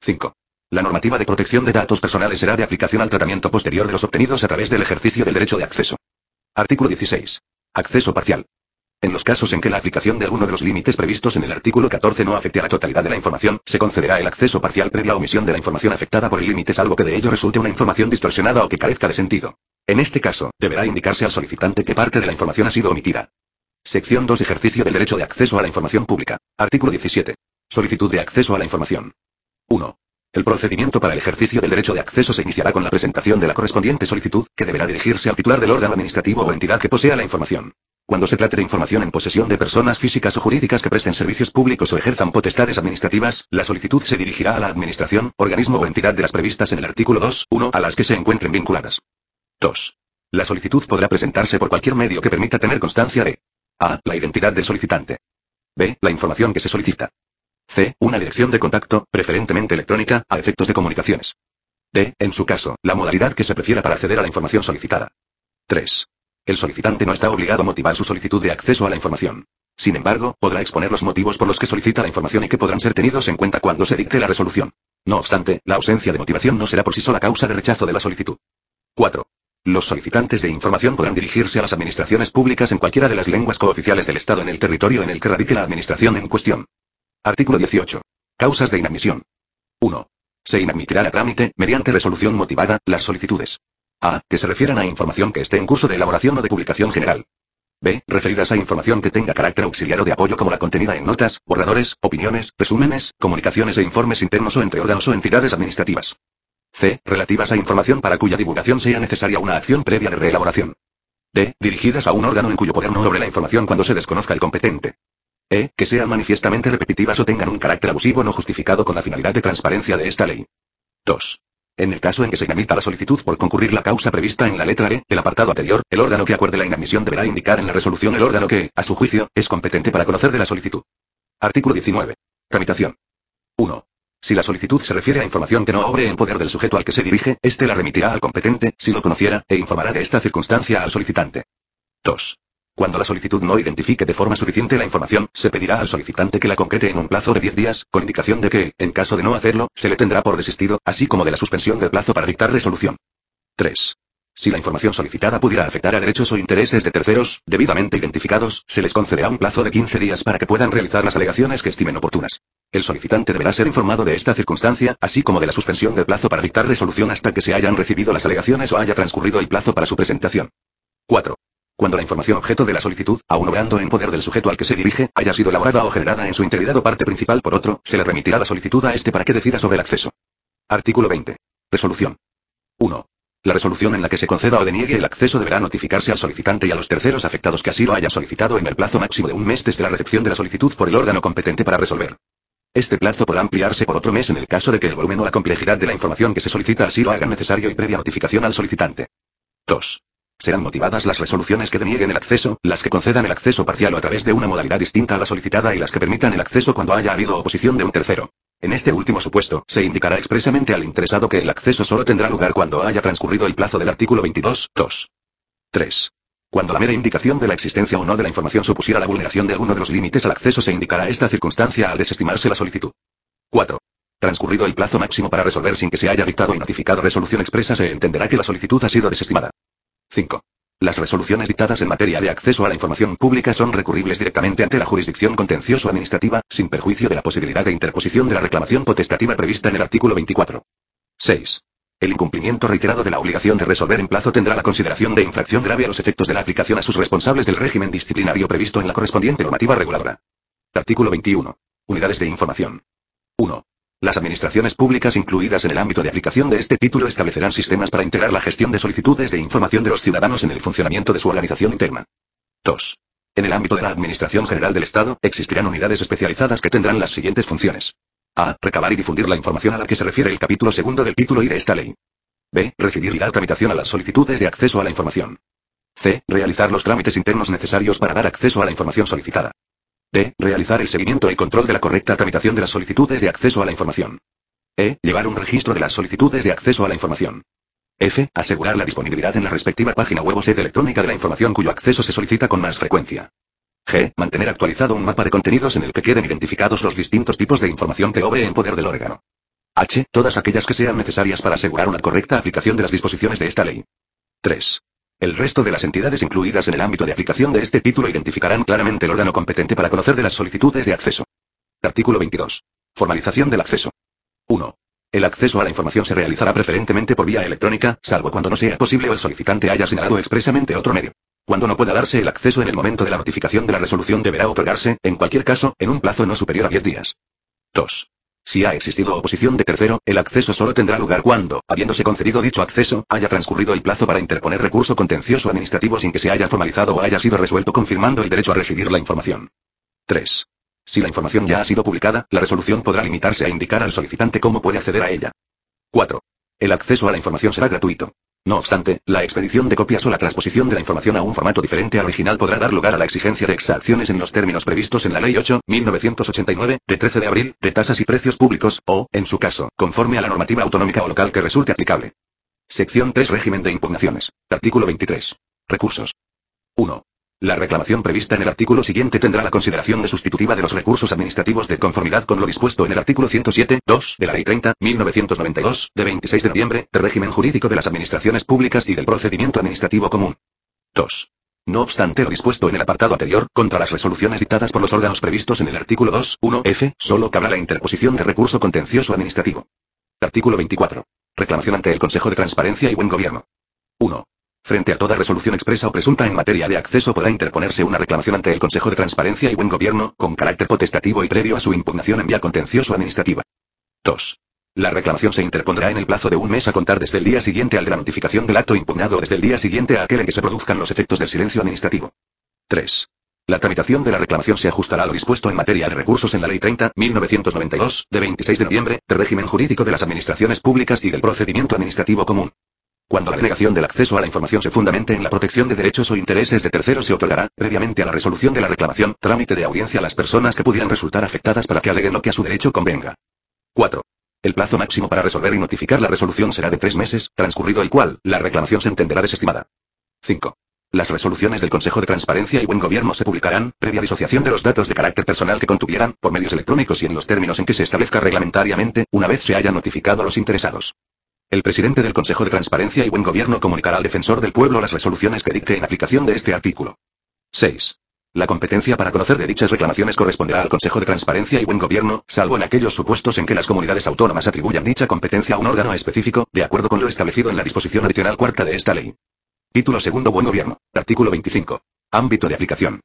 5. La normativa de protección de datos personales será de aplicación al tratamiento posterior de los obtenidos a través del ejercicio del derecho de acceso. Artículo 16. Acceso parcial. En los casos en que la aplicación de alguno de los límites previstos en el artículo 14 no afecte a la totalidad de la información, se concederá el acceso parcial previa omisión de la información afectada por el límite salvo que de ello resulte una información distorsionada o que carezca de sentido. En este caso, deberá indicarse al solicitante qué parte de la información ha sido omitida. Sección 2 Ejercicio del derecho de acceso a la información pública. Artículo 17. Solicitud de acceso a la información. 1. El procedimiento para el ejercicio del derecho de acceso se iniciará con la presentación de la correspondiente solicitud, que deberá dirigirse al titular del órgano administrativo o entidad que posea la información. Cuando se trate de información en posesión de personas físicas o jurídicas que presten servicios públicos o ejerzan potestades administrativas, la solicitud se dirigirá a la administración, organismo o entidad de las previstas en el artículo 2, 1 a las que se encuentren vinculadas. 2. La solicitud podrá presentarse por cualquier medio que permita tener constancia de A. La identidad del solicitante. B. La información que se solicita. C. Una dirección de contacto, preferentemente electrónica, a efectos de comunicaciones. D. En su caso, la modalidad que se prefiera para acceder a la información solicitada. 3. El solicitante no está obligado a motivar su solicitud de acceso a la información. Sin embargo, podrá exponer los motivos por los que solicita la información y que podrán ser tenidos en cuenta cuando se dicte la resolución. No obstante, la ausencia de motivación no será por sí sola causa de rechazo de la solicitud. 4. Los solicitantes de información podrán dirigirse a las administraciones públicas en cualquiera de las lenguas cooficiales del Estado en el territorio en el que radique la administración en cuestión. Artículo 18. Causas de inadmisión. 1. Se inadmitirá a trámite, mediante resolución motivada, las solicitudes. A. Que se refieran a información que esté en curso de elaboración o de publicación general. B. Referidas a información que tenga carácter auxiliar o de apoyo como la contenida en notas, borradores, opiniones, resúmenes, comunicaciones e informes internos o entre órganos o entidades administrativas. C. Relativas a información para cuya divulgación sea necesaria una acción previa de reelaboración. D. Dirigidas a un órgano en cuyo poder no sobre la información cuando se desconozca el competente. E. Que sean manifiestamente repetitivas o tengan un carácter abusivo no justificado con la finalidad de transparencia de esta ley. 2. En el caso en que se inadmita la solicitud por concurrir la causa prevista en la letra E del apartado anterior, el órgano que acuerde la inadmisión deberá indicar en la resolución el órgano que, a su juicio, es competente para conocer de la solicitud. Artículo 19. Tramitación. 1. Si la solicitud se refiere a información que no obre en poder del sujeto al que se dirige, éste la remitirá al competente, si lo conociera, e informará de esta circunstancia al solicitante. 2. Cuando la solicitud no identifique de forma suficiente la información, se pedirá al solicitante que la concrete en un plazo de 10 días, con indicación de que, en caso de no hacerlo, se le tendrá por desistido, así como de la suspensión del plazo para dictar resolución. 3. Si la información solicitada pudiera afectar a derechos o intereses de terceros, debidamente identificados, se les concederá un plazo de 15 días para que puedan realizar las alegaciones que estimen oportunas. El solicitante deberá ser informado de esta circunstancia, así como de la suspensión del plazo para dictar resolución hasta que se hayan recibido las alegaciones o haya transcurrido el plazo para su presentación. 4. Cuando la información objeto de la solicitud, aun obrando en poder del sujeto al que se dirige, haya sido elaborada o generada en su integridad o parte principal por otro, se le remitirá la solicitud a este para que decida sobre el acceso. Artículo 20. Resolución. 1. La resolución en la que se conceda o deniegue el acceso deberá notificarse al solicitante y a los terceros afectados que así lo hayan solicitado en el plazo máximo de un mes desde la recepción de la solicitud por el órgano competente para resolver. Este plazo podrá ampliarse por otro mes en el caso de que el volumen o la complejidad de la información que se solicita así lo hagan necesario y previa notificación al solicitante. 2. Serán motivadas las resoluciones que denieguen el acceso, las que concedan el acceso parcial o a través de una modalidad distinta a la solicitada y las que permitan el acceso cuando haya habido oposición de un tercero. En este último supuesto, se indicará expresamente al interesado que el acceso solo tendrá lugar cuando haya transcurrido el plazo del artículo 22, 2. 3. Cuando la mera indicación de la existencia o no de la información supusiera la vulneración de alguno de los límites al acceso se indicará esta circunstancia al desestimarse la solicitud. 4. Transcurrido el plazo máximo para resolver sin que se haya dictado y notificado resolución expresa se entenderá que la solicitud ha sido desestimada. 5. Las resoluciones dictadas en materia de acceso a la información pública son recurribles directamente ante la jurisdicción contencioso-administrativa, sin perjuicio de la posibilidad de interposición de la reclamación potestativa prevista en el artículo 24. 6. El incumplimiento reiterado de la obligación de resolver en plazo tendrá la consideración de infracción grave a los efectos de la aplicación a sus responsables del régimen disciplinario previsto en la correspondiente normativa reguladora. Artículo 21. Unidades de información. 1. Las administraciones públicas incluidas en el ámbito de aplicación de este título establecerán sistemas para integrar la gestión de solicitudes de información de los ciudadanos en el funcionamiento de su organización interna. 2. En el ámbito de la Administración General del Estado, existirán unidades especializadas que tendrán las siguientes funciones. A. Recabar y difundir la información a la que se refiere el capítulo segundo del título y de esta ley. B. Recibir y dar tramitación a las solicitudes de acceso a la información. C. Realizar los trámites internos necesarios para dar acceso a la información solicitada. D. Realizar el seguimiento y control de la correcta tramitación de las solicitudes de acceso a la información. E. Llevar un registro de las solicitudes de acceso a la información. F. Asegurar la disponibilidad en la respectiva página web o sede electrónica de la información cuyo acceso se solicita con más frecuencia. G. Mantener actualizado un mapa de contenidos en el que queden identificados los distintos tipos de información que obre en poder del órgano. H. Todas aquellas que sean necesarias para asegurar una correcta aplicación de las disposiciones de esta ley. 3. El resto de las entidades incluidas en el ámbito de aplicación de este título identificarán claramente el órgano competente para conocer de las solicitudes de acceso. Artículo 22. Formalización del acceso. 1. El acceso a la información se realizará preferentemente por vía electrónica, salvo cuando no sea posible o el solicitante haya señalado expresamente otro medio. Cuando no pueda darse el acceso en el momento de la notificación de la resolución deberá otorgarse, en cualquier caso, en un plazo no superior a 10 días. 2. Si ha existido oposición de tercero, el acceso solo tendrá lugar cuando, habiéndose concedido dicho acceso, haya transcurrido el plazo para interponer recurso contencioso administrativo sin que se haya formalizado o haya sido resuelto confirmando el derecho a recibir la información. 3. Si la información ya ha sido publicada, la resolución podrá limitarse a indicar al solicitante cómo puede acceder a ella. 4. El acceso a la información será gratuito. No obstante, la expedición de copias o la transposición de la información a un formato diferente al original podrá dar lugar a la exigencia de exacciones en los términos previstos en la Ley 8, 1989, de 13 de abril, de tasas y precios públicos, o, en su caso, conforme a la normativa autonómica o local que resulte aplicable. Sección 3 Régimen de impugnaciones. Artículo 23. Recursos. 1. La reclamación prevista en el artículo siguiente tendrá la consideración de sustitutiva de los recursos administrativos de conformidad con lo dispuesto en el artículo 107, 2, de la Ley 30, 1992, de 26 de noviembre, de régimen jurídico de las administraciones públicas y del procedimiento administrativo común. 2. No obstante lo dispuesto en el apartado anterior, contra las resoluciones dictadas por los órganos previstos en el artículo 2, 1, f, solo cabrá la interposición de recurso contencioso administrativo. Artículo 24. Reclamación ante el Consejo de Transparencia y Buen Gobierno. 1. Frente a toda resolución expresa o presunta en materia de acceso podrá interponerse una reclamación ante el Consejo de Transparencia y Buen Gobierno, con carácter potestativo y previo a su impugnación en vía contencioso administrativa. 2. La reclamación se interpondrá en el plazo de un mes a contar desde el día siguiente al de la notificación del acto impugnado o desde el día siguiente a aquel en que se produzcan los efectos del silencio administrativo. 3. La tramitación de la reclamación se ajustará a lo dispuesto en materia de recursos en la Ley 30, 1992, de 26 de noviembre, de régimen jurídico de las administraciones públicas y del procedimiento administrativo común. Cuando la denegación del acceso a la información se fundamente en la protección de derechos o intereses de terceros se otorgará, previamente a la resolución de la reclamación, trámite de audiencia a las personas que pudieran resultar afectadas para que aleguen lo que a su derecho convenga. 4. El plazo máximo para resolver y notificar la resolución será de tres meses, transcurrido el cual, la reclamación se entenderá desestimada. 5. Las resoluciones del Consejo de Transparencia y Buen Gobierno se publicarán, previa disociación de los datos de carácter personal que contuvieran, por medios electrónicos y en los términos en que se establezca reglamentariamente, una vez se haya notificado a los interesados. El presidente del Consejo de Transparencia y Buen Gobierno comunicará al defensor del pueblo las resoluciones que dicte en aplicación de este artículo. 6. La competencia para conocer de dichas reclamaciones corresponderá al Consejo de Transparencia y Buen Gobierno, salvo en aquellos supuestos en que las comunidades autónomas atribuyan dicha competencia a un órgano específico, de acuerdo con lo establecido en la disposición adicional cuarta de esta ley. Título segundo Buen Gobierno. Artículo 25. Ámbito de aplicación.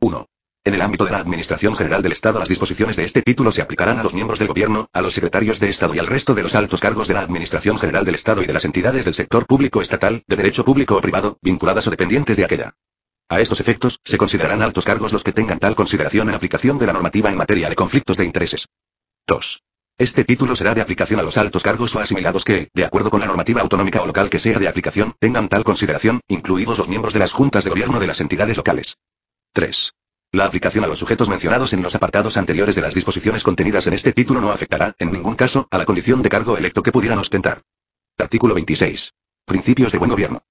1. En el ámbito de la Administración General del Estado, las disposiciones de este título se aplicarán a los miembros del Gobierno, a los secretarios de Estado y al resto de los altos cargos de la Administración General del Estado y de las entidades del sector público estatal, de derecho público o privado, vinculadas o dependientes de aquella. A estos efectos, se considerarán altos cargos los que tengan tal consideración en aplicación de la normativa en materia de conflictos de intereses. 2. Este título será de aplicación a los altos cargos o asimilados que, de acuerdo con la normativa autonómica o local que sea de aplicación, tengan tal consideración, incluidos los miembros de las juntas de gobierno de las entidades locales. 3. La aplicación a los sujetos mencionados en los apartados anteriores de las disposiciones contenidas en este título no afectará, en ningún caso, a la condición de cargo electo que pudieran ostentar. Artículo 26. Principios de buen gobierno.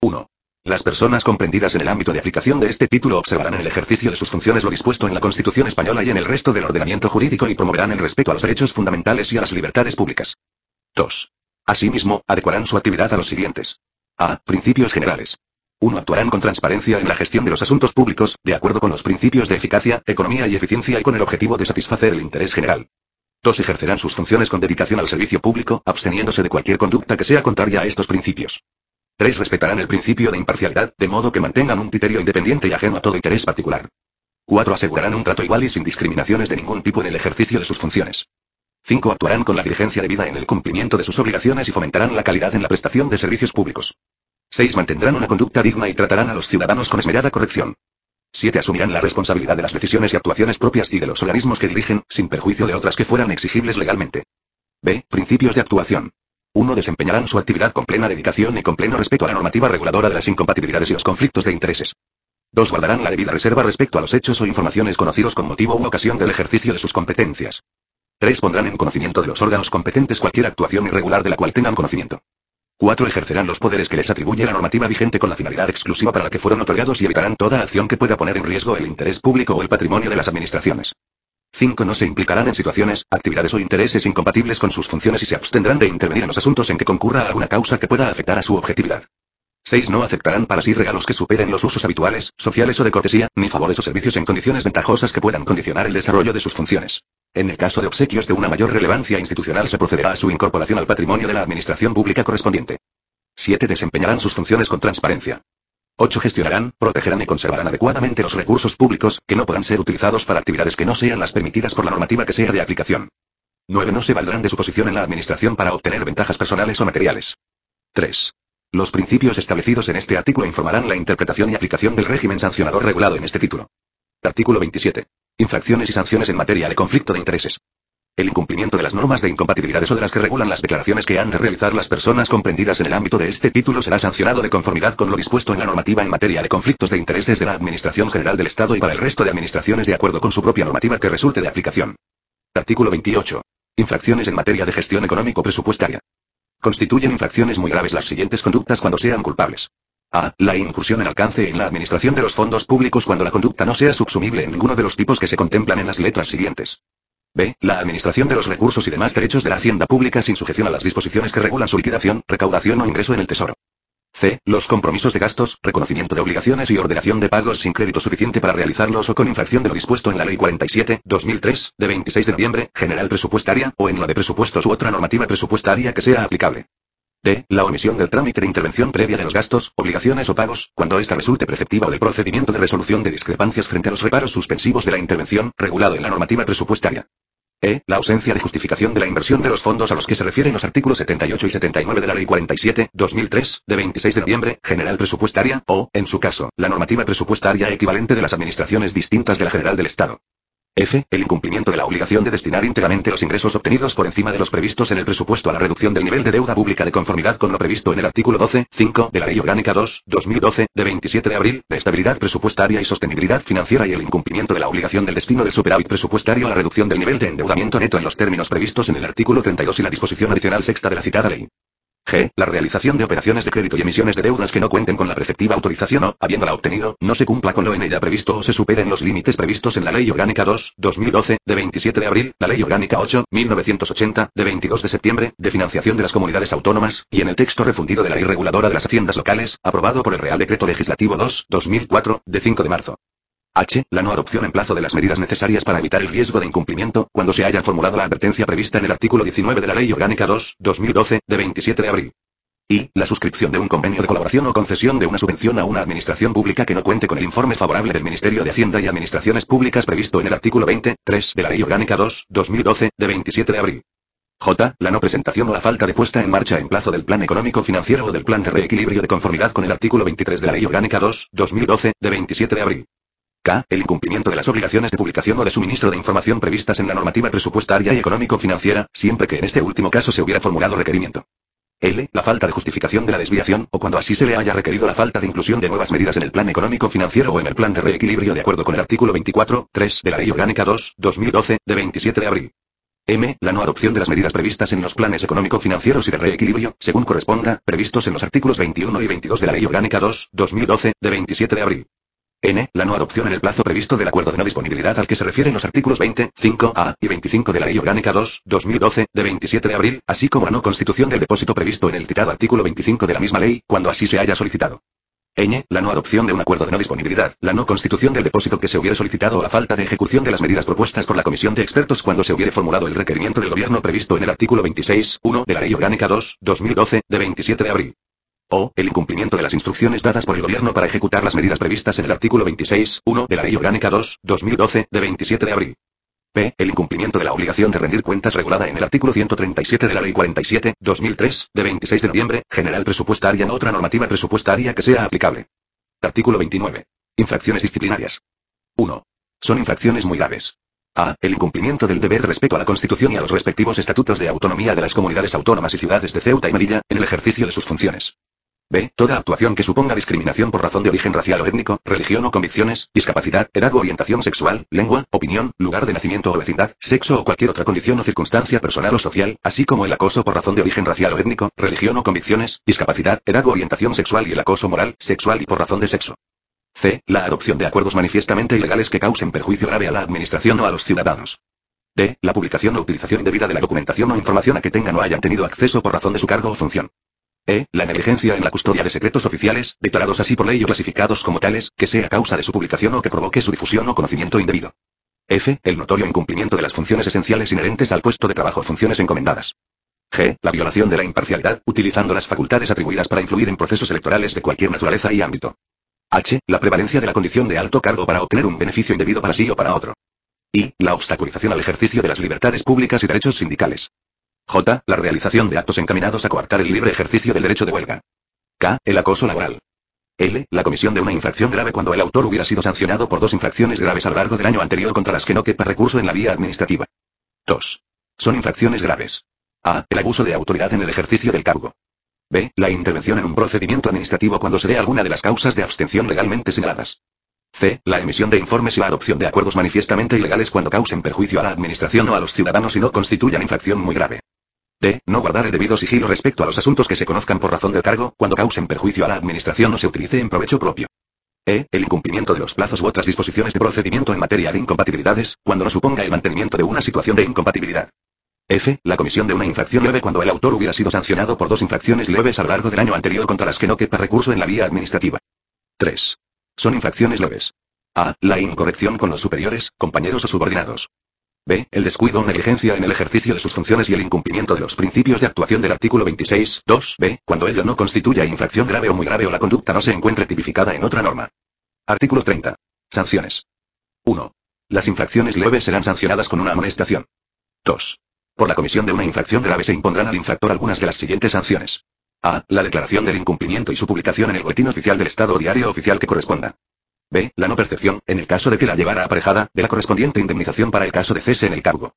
1. Las personas comprendidas en el ámbito de aplicación de este título observarán en el ejercicio de sus funciones lo dispuesto en la Constitución española y en el resto del ordenamiento jurídico y promoverán el respeto a los derechos fundamentales y a las libertades públicas. 2. Asimismo, adecuarán su actividad a los siguientes. A. Principios generales. 1. Actuarán con transparencia en la gestión de los asuntos públicos, de acuerdo con los principios de eficacia, economía y eficiencia y con el objetivo de satisfacer el interés general. 2. Ejercerán sus funciones con dedicación al servicio público, absteniéndose de cualquier conducta que sea contraria a estos principios. 3. Respetarán el principio de imparcialidad, de modo que mantengan un criterio independiente y ajeno a todo interés particular. 4. Asegurarán un trato igual y sin discriminaciones de ningún tipo en el ejercicio de sus funciones. 5. Actuarán con la diligencia debida en el cumplimiento de sus obligaciones y fomentarán la calidad en la prestación de servicios públicos. 6. Mantendrán una conducta digna y tratarán a los ciudadanos con esmerada corrección. 7. Asumirán la responsabilidad de las decisiones y actuaciones propias y de los organismos que dirigen, sin perjuicio de otras que fueran exigibles legalmente. B. Principios de actuación. 1. Desempeñarán su actividad con plena dedicación y con pleno respeto a la normativa reguladora de las incompatibilidades y los conflictos de intereses. 2. Guardarán la debida reserva respecto a los hechos o informaciones conocidos con motivo u ocasión del ejercicio de sus competencias. 3. Pondrán en conocimiento de los órganos competentes cualquier actuación irregular de la cual tengan conocimiento. 4. Ejercerán los poderes que les atribuye la normativa vigente con la finalidad exclusiva para la que fueron otorgados y evitarán toda acción que pueda poner en riesgo el interés público o el patrimonio de las administraciones. 5. No se implicarán en situaciones, actividades o intereses incompatibles con sus funciones y se abstendrán de intervenir en los asuntos en que concurra alguna causa que pueda afectar a su objetividad. 6. No aceptarán para sí regalos que superen los usos habituales, sociales o de cortesía, ni favores o servicios en condiciones ventajosas que puedan condicionar el desarrollo de sus funciones. En el caso de obsequios de una mayor relevancia institucional se procederá a su incorporación al patrimonio de la administración pública correspondiente. 7. Desempeñarán sus funciones con transparencia. 8. Gestionarán, protegerán y conservarán adecuadamente los recursos públicos, que no puedan ser utilizados para actividades que no sean las permitidas por la normativa que sea de aplicación. 9. No se valdrán de su posición en la administración para obtener ventajas personales o materiales. 3. Los principios establecidos en este artículo informarán la interpretación y aplicación del régimen sancionador regulado en este título. Artículo 27. Infracciones y sanciones en materia de conflicto de intereses. El incumplimiento de las normas de incompatibilidades o de las que regulan las declaraciones que han de realizar las personas comprendidas en el ámbito de este título será sancionado de conformidad con lo dispuesto en la normativa en materia de conflictos de intereses de la Administración General del Estado y para el resto de administraciones de acuerdo con su propia normativa que resulte de aplicación. Artículo 28. Infracciones en materia de gestión económico-presupuestaria. Constituyen infracciones muy graves las siguientes conductas cuando sean culpables. A. La incursión en alcance en la administración de los fondos públicos cuando la conducta no sea subsumible en ninguno de los tipos que se contemplan en las letras siguientes. B. La administración de los recursos y demás derechos de la hacienda pública sin sujeción a las disposiciones que regulan su liquidación, recaudación o ingreso en el tesoro. C. Los compromisos de gastos, reconocimiento de obligaciones y ordenación de pagos sin crédito suficiente para realizarlos o con infracción de lo dispuesto en la Ley 47-2003, de 26 de noviembre, general presupuestaria, o en la de presupuestos u otra normativa presupuestaria que sea aplicable. D. La omisión del trámite de intervención previa de los gastos, obligaciones o pagos, cuando ésta resulte preceptiva o del procedimiento de resolución de discrepancias frente a los reparos suspensivos de la intervención, regulado en la normativa presupuestaria. E. La ausencia de justificación de la inversión de los fondos a los que se refieren los artículos 78 y 79 de la Ley 47, 2003, de 26 de noviembre, General Presupuestaria, o, en su caso, la normativa presupuestaria equivalente de las administraciones distintas de la General del Estado. F. El incumplimiento de la obligación de destinar íntegramente los ingresos obtenidos por encima de los previstos en el presupuesto a la reducción del nivel de deuda pública de conformidad con lo previsto en el artículo 12, 5 de la Ley Orgánica 2, 2012, de 27 de abril, de estabilidad presupuestaria y sostenibilidad financiera y el incumplimiento de la obligación del destino del superávit presupuestario a la reducción del nivel de endeudamiento neto en los términos previstos en el artículo 32 y la disposición adicional sexta de la citada ley. G. La realización de operaciones de crédito y emisiones de deudas que no cuenten con la preceptiva autorización o, habiéndola obtenido, no se cumpla con lo en ella previsto o se superen los límites previstos en la Ley Orgánica 2, 2012, de 27 de abril, la Ley Orgánica 8, 1980, de 22 de septiembre, de financiación de las comunidades autónomas, y en el texto refundido de la Ley Reguladora de las Haciendas Locales, aprobado por el Real Decreto Legislativo 2, 2004, de 5 de marzo. H. La no adopción en plazo de las medidas necesarias para evitar el riesgo de incumplimiento, cuando se haya formulado la advertencia prevista en el artículo 19 de la Ley Orgánica 2, 2012, de 27 de abril. Y, la suscripción de un convenio de colaboración o concesión de una subvención a una administración pública que no cuente con el informe favorable del Ministerio de Hacienda y Administraciones Públicas previsto en el artículo 20, 3 de la Ley Orgánica 2, 2012, de 27 de abril. J. La no presentación o la falta de puesta en marcha en plazo del plan económico financiero o del plan de reequilibrio de conformidad con el artículo 23 de la Ley Orgánica 2, 2012, de 27 de abril. K. El incumplimiento de las obligaciones de publicación o de suministro de información previstas en la normativa presupuestaria y económico-financiera, siempre que en este último caso se hubiera formulado requerimiento. L. La falta de justificación de la desviación, o cuando así se le haya requerido la falta de inclusión de nuevas medidas en el plan económico financiero o en el plan de reequilibrio de acuerdo con el artículo 24, 3 de la Ley Orgánica 2, 2012, de 27 de abril. M. La no adopción de las medidas previstas en los planes económico-financieros y de reequilibrio, según corresponda, previstos en los artículos 21 y 22 de la Ley Orgánica 2, 2012, de 27 de abril. N. La no adopción en el plazo previsto del acuerdo de no disponibilidad al que se refieren los artículos 20, 5a y 25 de la Ley Orgánica 2, 2012, de 27 de abril, así como la no constitución del depósito previsto en el citado artículo 25 de la misma ley, cuando así se haya solicitado. Ñ. La no adopción de un acuerdo de no disponibilidad, la no constitución del depósito que se hubiere solicitado o la falta de ejecución de las medidas propuestas por la comisión de expertos cuando se hubiere formulado el requerimiento del gobierno previsto en el artículo 26, 1 de la Ley Orgánica 2, 2012, de 27 de abril. O, el incumplimiento de las instrucciones dadas por el Gobierno para ejecutar las medidas previstas en el artículo 26, 1 de la Ley Orgánica 2, 2012, de 27 de abril. P. El incumplimiento de la obligación de rendir cuentas regulada en el artículo 137 de la Ley 47, 2003, de 26 de noviembre, general presupuestaria o otra normativa presupuestaria que sea aplicable. Artículo 29. Infracciones disciplinarias. 1. Son infracciones muy graves. A. El incumplimiento del deber respecto a la Constitución y a los respectivos estatutos de autonomía de las comunidades autónomas y ciudades de Ceuta y Melilla, en el ejercicio de sus funciones. B. Toda actuación que suponga discriminación por razón de origen racial o étnico, religión o convicciones, discapacidad, edad o orientación sexual, lengua, opinión, lugar de nacimiento o vecindad, sexo o cualquier otra condición o circunstancia personal o social, así como el acoso por razón de origen racial o étnico, religión o convicciones, discapacidad, edad o orientación sexual y el acoso moral, sexual y por razón de sexo. C. La adopción de acuerdos manifiestamente ilegales que causen perjuicio grave a la administración o a los ciudadanos. D. La publicación o utilización indebida de la documentación o información a que tengan o hayan tenido acceso por razón de su cargo o función. E. La negligencia en la custodia de secretos oficiales, declarados así por ley o clasificados como tales, que sea causa de su publicación o que provoque su difusión o conocimiento indebido. F. El notorio incumplimiento de las funciones esenciales inherentes al puesto de trabajo o funciones encomendadas. G. La violación de la imparcialidad, utilizando las facultades atribuidas para influir en procesos electorales de cualquier naturaleza y ámbito. H. La prevalencia de la condición de alto cargo para obtener un beneficio indebido para sí o para otro. I. La obstaculización al ejercicio de las libertades públicas y derechos sindicales. J. La realización de actos encaminados a coartar el libre ejercicio del derecho de huelga. K. El acoso laboral. L. La comisión de una infracción grave cuando el autor hubiera sido sancionado por dos infracciones graves a lo largo del año anterior contra las que no quepa recurso en la vía administrativa. 2. Son infracciones graves. A. El abuso de autoridad en el ejercicio del cargo. B. La intervención en un procedimiento administrativo cuando se dé alguna de las causas de abstención legalmente señaladas. C. La emisión de informes y la adopción de acuerdos manifiestamente ilegales cuando causen perjuicio a la administración o a los ciudadanos y no constituyan infracción muy grave. D. No guardar el debido sigilo respecto a los asuntos que se conozcan por razón del cargo, cuando causen perjuicio a la administración o se utilice en provecho propio. E. El incumplimiento de los plazos u otras disposiciones de procedimiento en materia de incompatibilidades, cuando no suponga el mantenimiento de una situación de incompatibilidad. F. La comisión de una infracción leve cuando el autor hubiera sido sancionado por dos infracciones leves a lo largo del año anterior contra las que no quepa recurso en la vía administrativa. 3. Son infracciones leves. A. La incorrección con los superiores, compañeros o subordinados. B. El descuido o negligencia en el ejercicio de sus funciones y el incumplimiento de los principios de actuación del artículo 26, 2, b, cuando ello no constituya infracción grave o muy grave o la conducta no se encuentre tipificada en otra norma. Artículo 30. Sanciones. 1. Las infracciones leves serán sancionadas con una amonestación. 2. Por la comisión de una infracción grave se impondrán al infractor algunas de las siguientes sanciones. A. La declaración del incumplimiento y su publicación en el boletín oficial del Estado o diario oficial que corresponda. B. La no percepción, en el caso de que la llevara aparejada, de la correspondiente indemnización para el caso de cese en el cargo.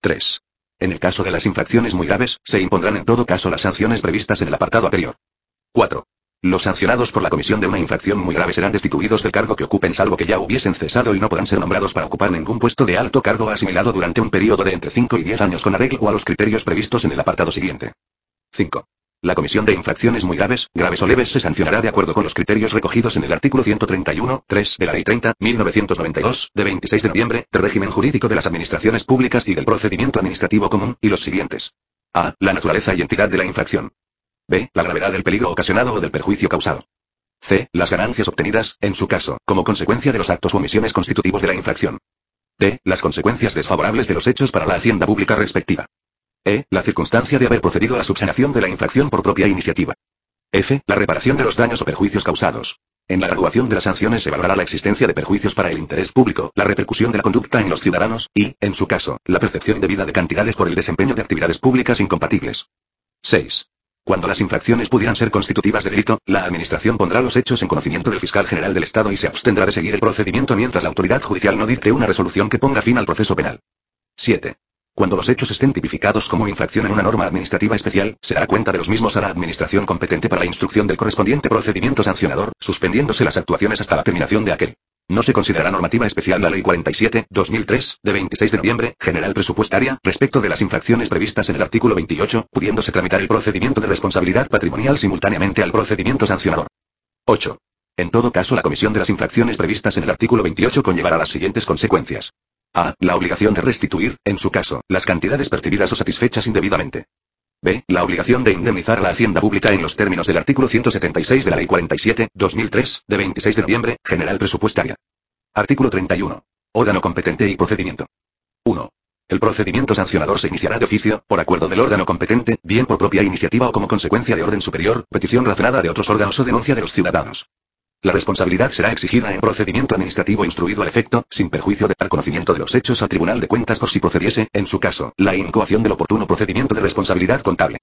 3. En el caso de las infracciones muy graves, se impondrán en todo caso las sanciones previstas en el apartado anterior. 4. Los sancionados por la comisión de una infracción muy grave serán destituidos del cargo que ocupen salvo que ya hubiesen cesado y no podrán ser nombrados para ocupar ningún puesto de alto cargo asimilado durante un periodo de entre 5 y 10 años con arreglo a los criterios previstos en el apartado siguiente. 5. La comisión de infracciones muy graves, graves o leves se sancionará de acuerdo con los criterios recogidos en el artículo 131, 3 de la Ley 30, 1992, de 26 de noviembre, del régimen jurídico de las administraciones públicas y del procedimiento administrativo común, y los siguientes. A. La naturaleza y entidad de la infracción. B. La gravedad del peligro ocasionado o del perjuicio causado. C. Las ganancias obtenidas, en su caso, como consecuencia de los actos o omisiones constitutivos de la infracción. D. Las consecuencias desfavorables de los hechos para la hacienda pública respectiva. E. La circunstancia de haber procedido a la subsanación de la infracción por propia iniciativa. F. La reparación de los daños o perjuicios causados. En la graduación de las sanciones se valorará la existencia de perjuicios para el interés público, la repercusión de la conducta en los ciudadanos, y, en su caso, la percepción indebida de cantidades por el desempeño de actividades públicas incompatibles. 6. Cuando las infracciones pudieran ser constitutivas de delito, la Administración pondrá los hechos en conocimiento del fiscal general del Estado y se abstendrá de seguir el procedimiento mientras la autoridad judicial no dicte una resolución que ponga fin al proceso penal. 7. Cuando los hechos estén tipificados como infracción en una norma administrativa especial, se dará cuenta de los mismos a la administración competente para la instrucción del correspondiente procedimiento sancionador, suspendiéndose las actuaciones hasta la terminación de aquel. No se considerará normativa especial la Ley 47, 2003, de 26 de noviembre, general presupuestaria, respecto de las infracciones previstas en el artículo 28, pudiéndose tramitar el procedimiento de responsabilidad patrimonial simultáneamente al procedimiento sancionador. 8. En todo caso, la comisión de las infracciones previstas en el artículo 28 conllevará las siguientes consecuencias. A. La obligación de restituir, en su caso, las cantidades percibidas o satisfechas indebidamente. B. La obligación de indemnizar a la hacienda pública en los términos del artículo 176 de la Ley 47, 2003, de 26 de noviembre, General Presupuestaria. Artículo 31. Órgano competente y procedimiento. 1. El procedimiento sancionador se iniciará de oficio, por acuerdo del órgano competente, bien por propia iniciativa o como consecuencia de orden superior, petición razonada de otros órganos o denuncia de los ciudadanos. La responsabilidad será exigida en procedimiento administrativo instruido al efecto, sin perjuicio de dar conocimiento de los hechos al Tribunal de Cuentas por si procediese, en su caso, la incoación del oportuno procedimiento de responsabilidad contable.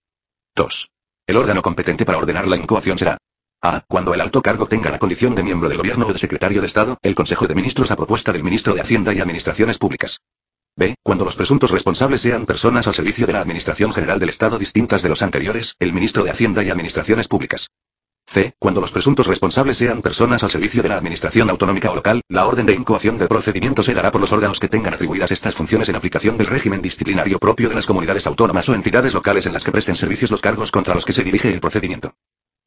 2. El órgano competente para ordenar la incoación será a. Cuando el alto cargo tenga la condición de miembro del gobierno o de secretario de Estado, el Consejo de Ministros a propuesta del ministro de Hacienda y Administraciones Públicas. B. Cuando los presuntos responsables sean personas al servicio de la Administración General del Estado distintas de los anteriores, el ministro de Hacienda y Administraciones Públicas. C. Cuando los presuntos responsables sean personas al servicio de la administración autonómica o local, la orden de incoación del procedimiento se dará por los órganos que tengan atribuidas estas funciones en aplicación del régimen disciplinario propio de las comunidades autónomas o entidades locales en las que presten servicios los cargos contra los que se dirige el procedimiento.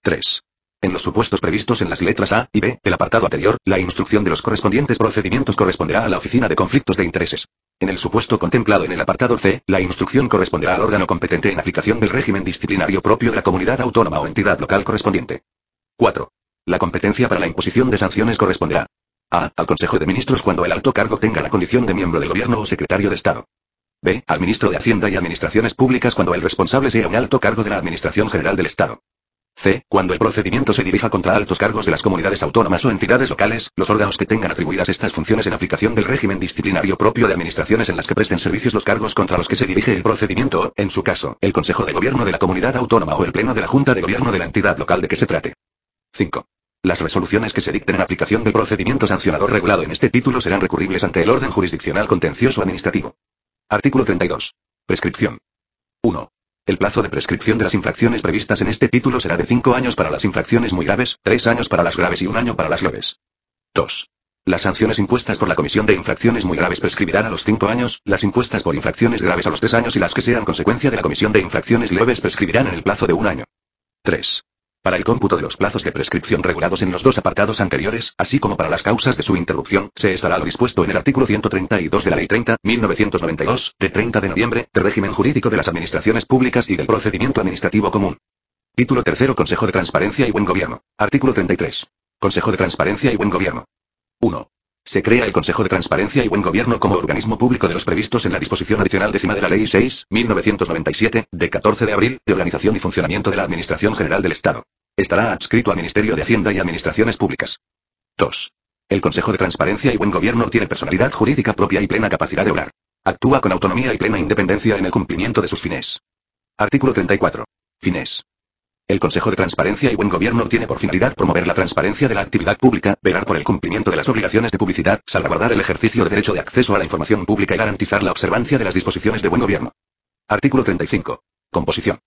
3. En los supuestos previstos en las letras A y B, el apartado anterior, la instrucción de los correspondientes procedimientos corresponderá a la Oficina de Conflictos de Intereses. En el supuesto contemplado en el apartado C, la instrucción corresponderá al órgano competente en aplicación del régimen disciplinario propio de la comunidad autónoma o entidad local correspondiente. 4. La competencia para la imposición de sanciones corresponderá a. Al Consejo de Ministros cuando el alto cargo tenga la condición de miembro del Gobierno o secretario de Estado. B. Al Ministro de Hacienda y Administraciones Públicas cuando el responsable sea un alto cargo de la Administración General del Estado. C. Cuando el procedimiento se dirija contra altos cargos de las comunidades autónomas o entidades locales, los órganos que tengan atribuidas estas funciones en aplicación del régimen disciplinario propio de administraciones en las que presten servicios los cargos contra los que se dirige el procedimiento o, en su caso, el Consejo de Gobierno de la comunidad autónoma o el Pleno de la Junta de Gobierno de la entidad local de que se trate. 5. Las resoluciones que se dicten en aplicación del procedimiento sancionador regulado en este título serán recurribles ante el orden jurisdiccional contencioso administrativo. Artículo 32. Prescripción. 1. El plazo de prescripción de las infracciones previstas en este título será de 5 años para las infracciones muy graves, 3 años para las graves y un año para las leves. 2. Las sanciones impuestas por la Comisión de Infracciones muy graves prescribirán a los 5 años, las impuestas por infracciones graves a los 3 años y las que sean consecuencia de la Comisión de Infracciones leves prescribirán en el plazo de un año. 3. Para el cómputo de los plazos de prescripción regulados en los dos apartados anteriores, así como para las causas de su interrupción, se estará lo dispuesto en el artículo 132 de la Ley 30, 1992, de 30 de noviembre, de régimen jurídico de las administraciones públicas y del procedimiento administrativo común. Título tercero Consejo de Transparencia y Buen Gobierno. Artículo 33. Consejo de Transparencia y Buen Gobierno. 1. Se crea el Consejo de Transparencia y Buen Gobierno como organismo público de los previstos en la disposición adicional décima de la Ley 6, 1997, de 14 de abril, de organización y funcionamiento de la Administración General del Estado. Estará adscrito al Ministerio de Hacienda y Administraciones Públicas. 2. El Consejo de Transparencia y Buen Gobierno tiene personalidad jurídica propia y plena capacidad de obrar. Actúa con autonomía y plena independencia en el cumplimiento de sus fines. Artículo 34. Fines. El Consejo de Transparencia y Buen Gobierno tiene por finalidad promover la transparencia de la actividad pública, velar por el cumplimiento de las obligaciones de publicidad, salvaguardar el ejercicio de derecho de acceso a la información pública y garantizar la observancia de las disposiciones de buen gobierno. Artículo 35. Composición.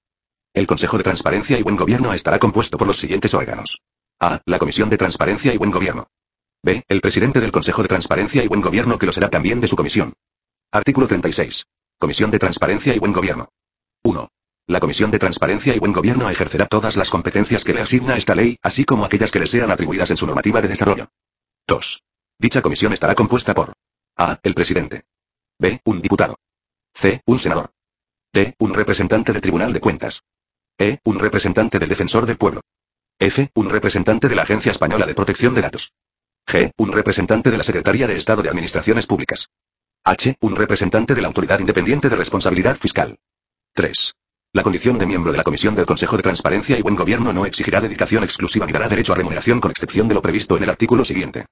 El Consejo de Transparencia y Buen Gobierno estará compuesto por los siguientes órganos. A. La Comisión de Transparencia y Buen Gobierno. B. El presidente del Consejo de Transparencia y Buen Gobierno que lo será también de su comisión. Artículo 36. Comisión de Transparencia y Buen Gobierno. 1. La Comisión de Transparencia y Buen Gobierno ejercerá todas las competencias que le asigna esta ley, así como aquellas que le sean atribuidas en su normativa de desarrollo. 2. Dicha comisión estará compuesta por A. El presidente. B. Un diputado. C. Un senador. D. Un representante del Tribunal de Cuentas. E. Un representante del Defensor del Pueblo. F. Un representante de la Agencia Española de Protección de Datos. G. Un representante de la Secretaría de Estado de Administraciones Públicas. H. Un representante de la Autoridad Independiente de Responsabilidad Fiscal. 3. La condición de miembro de la Comisión del Consejo de Transparencia y Buen Gobierno no exigirá dedicación exclusiva ni dará derecho a remuneración con excepción de lo previsto en el artículo siguiente.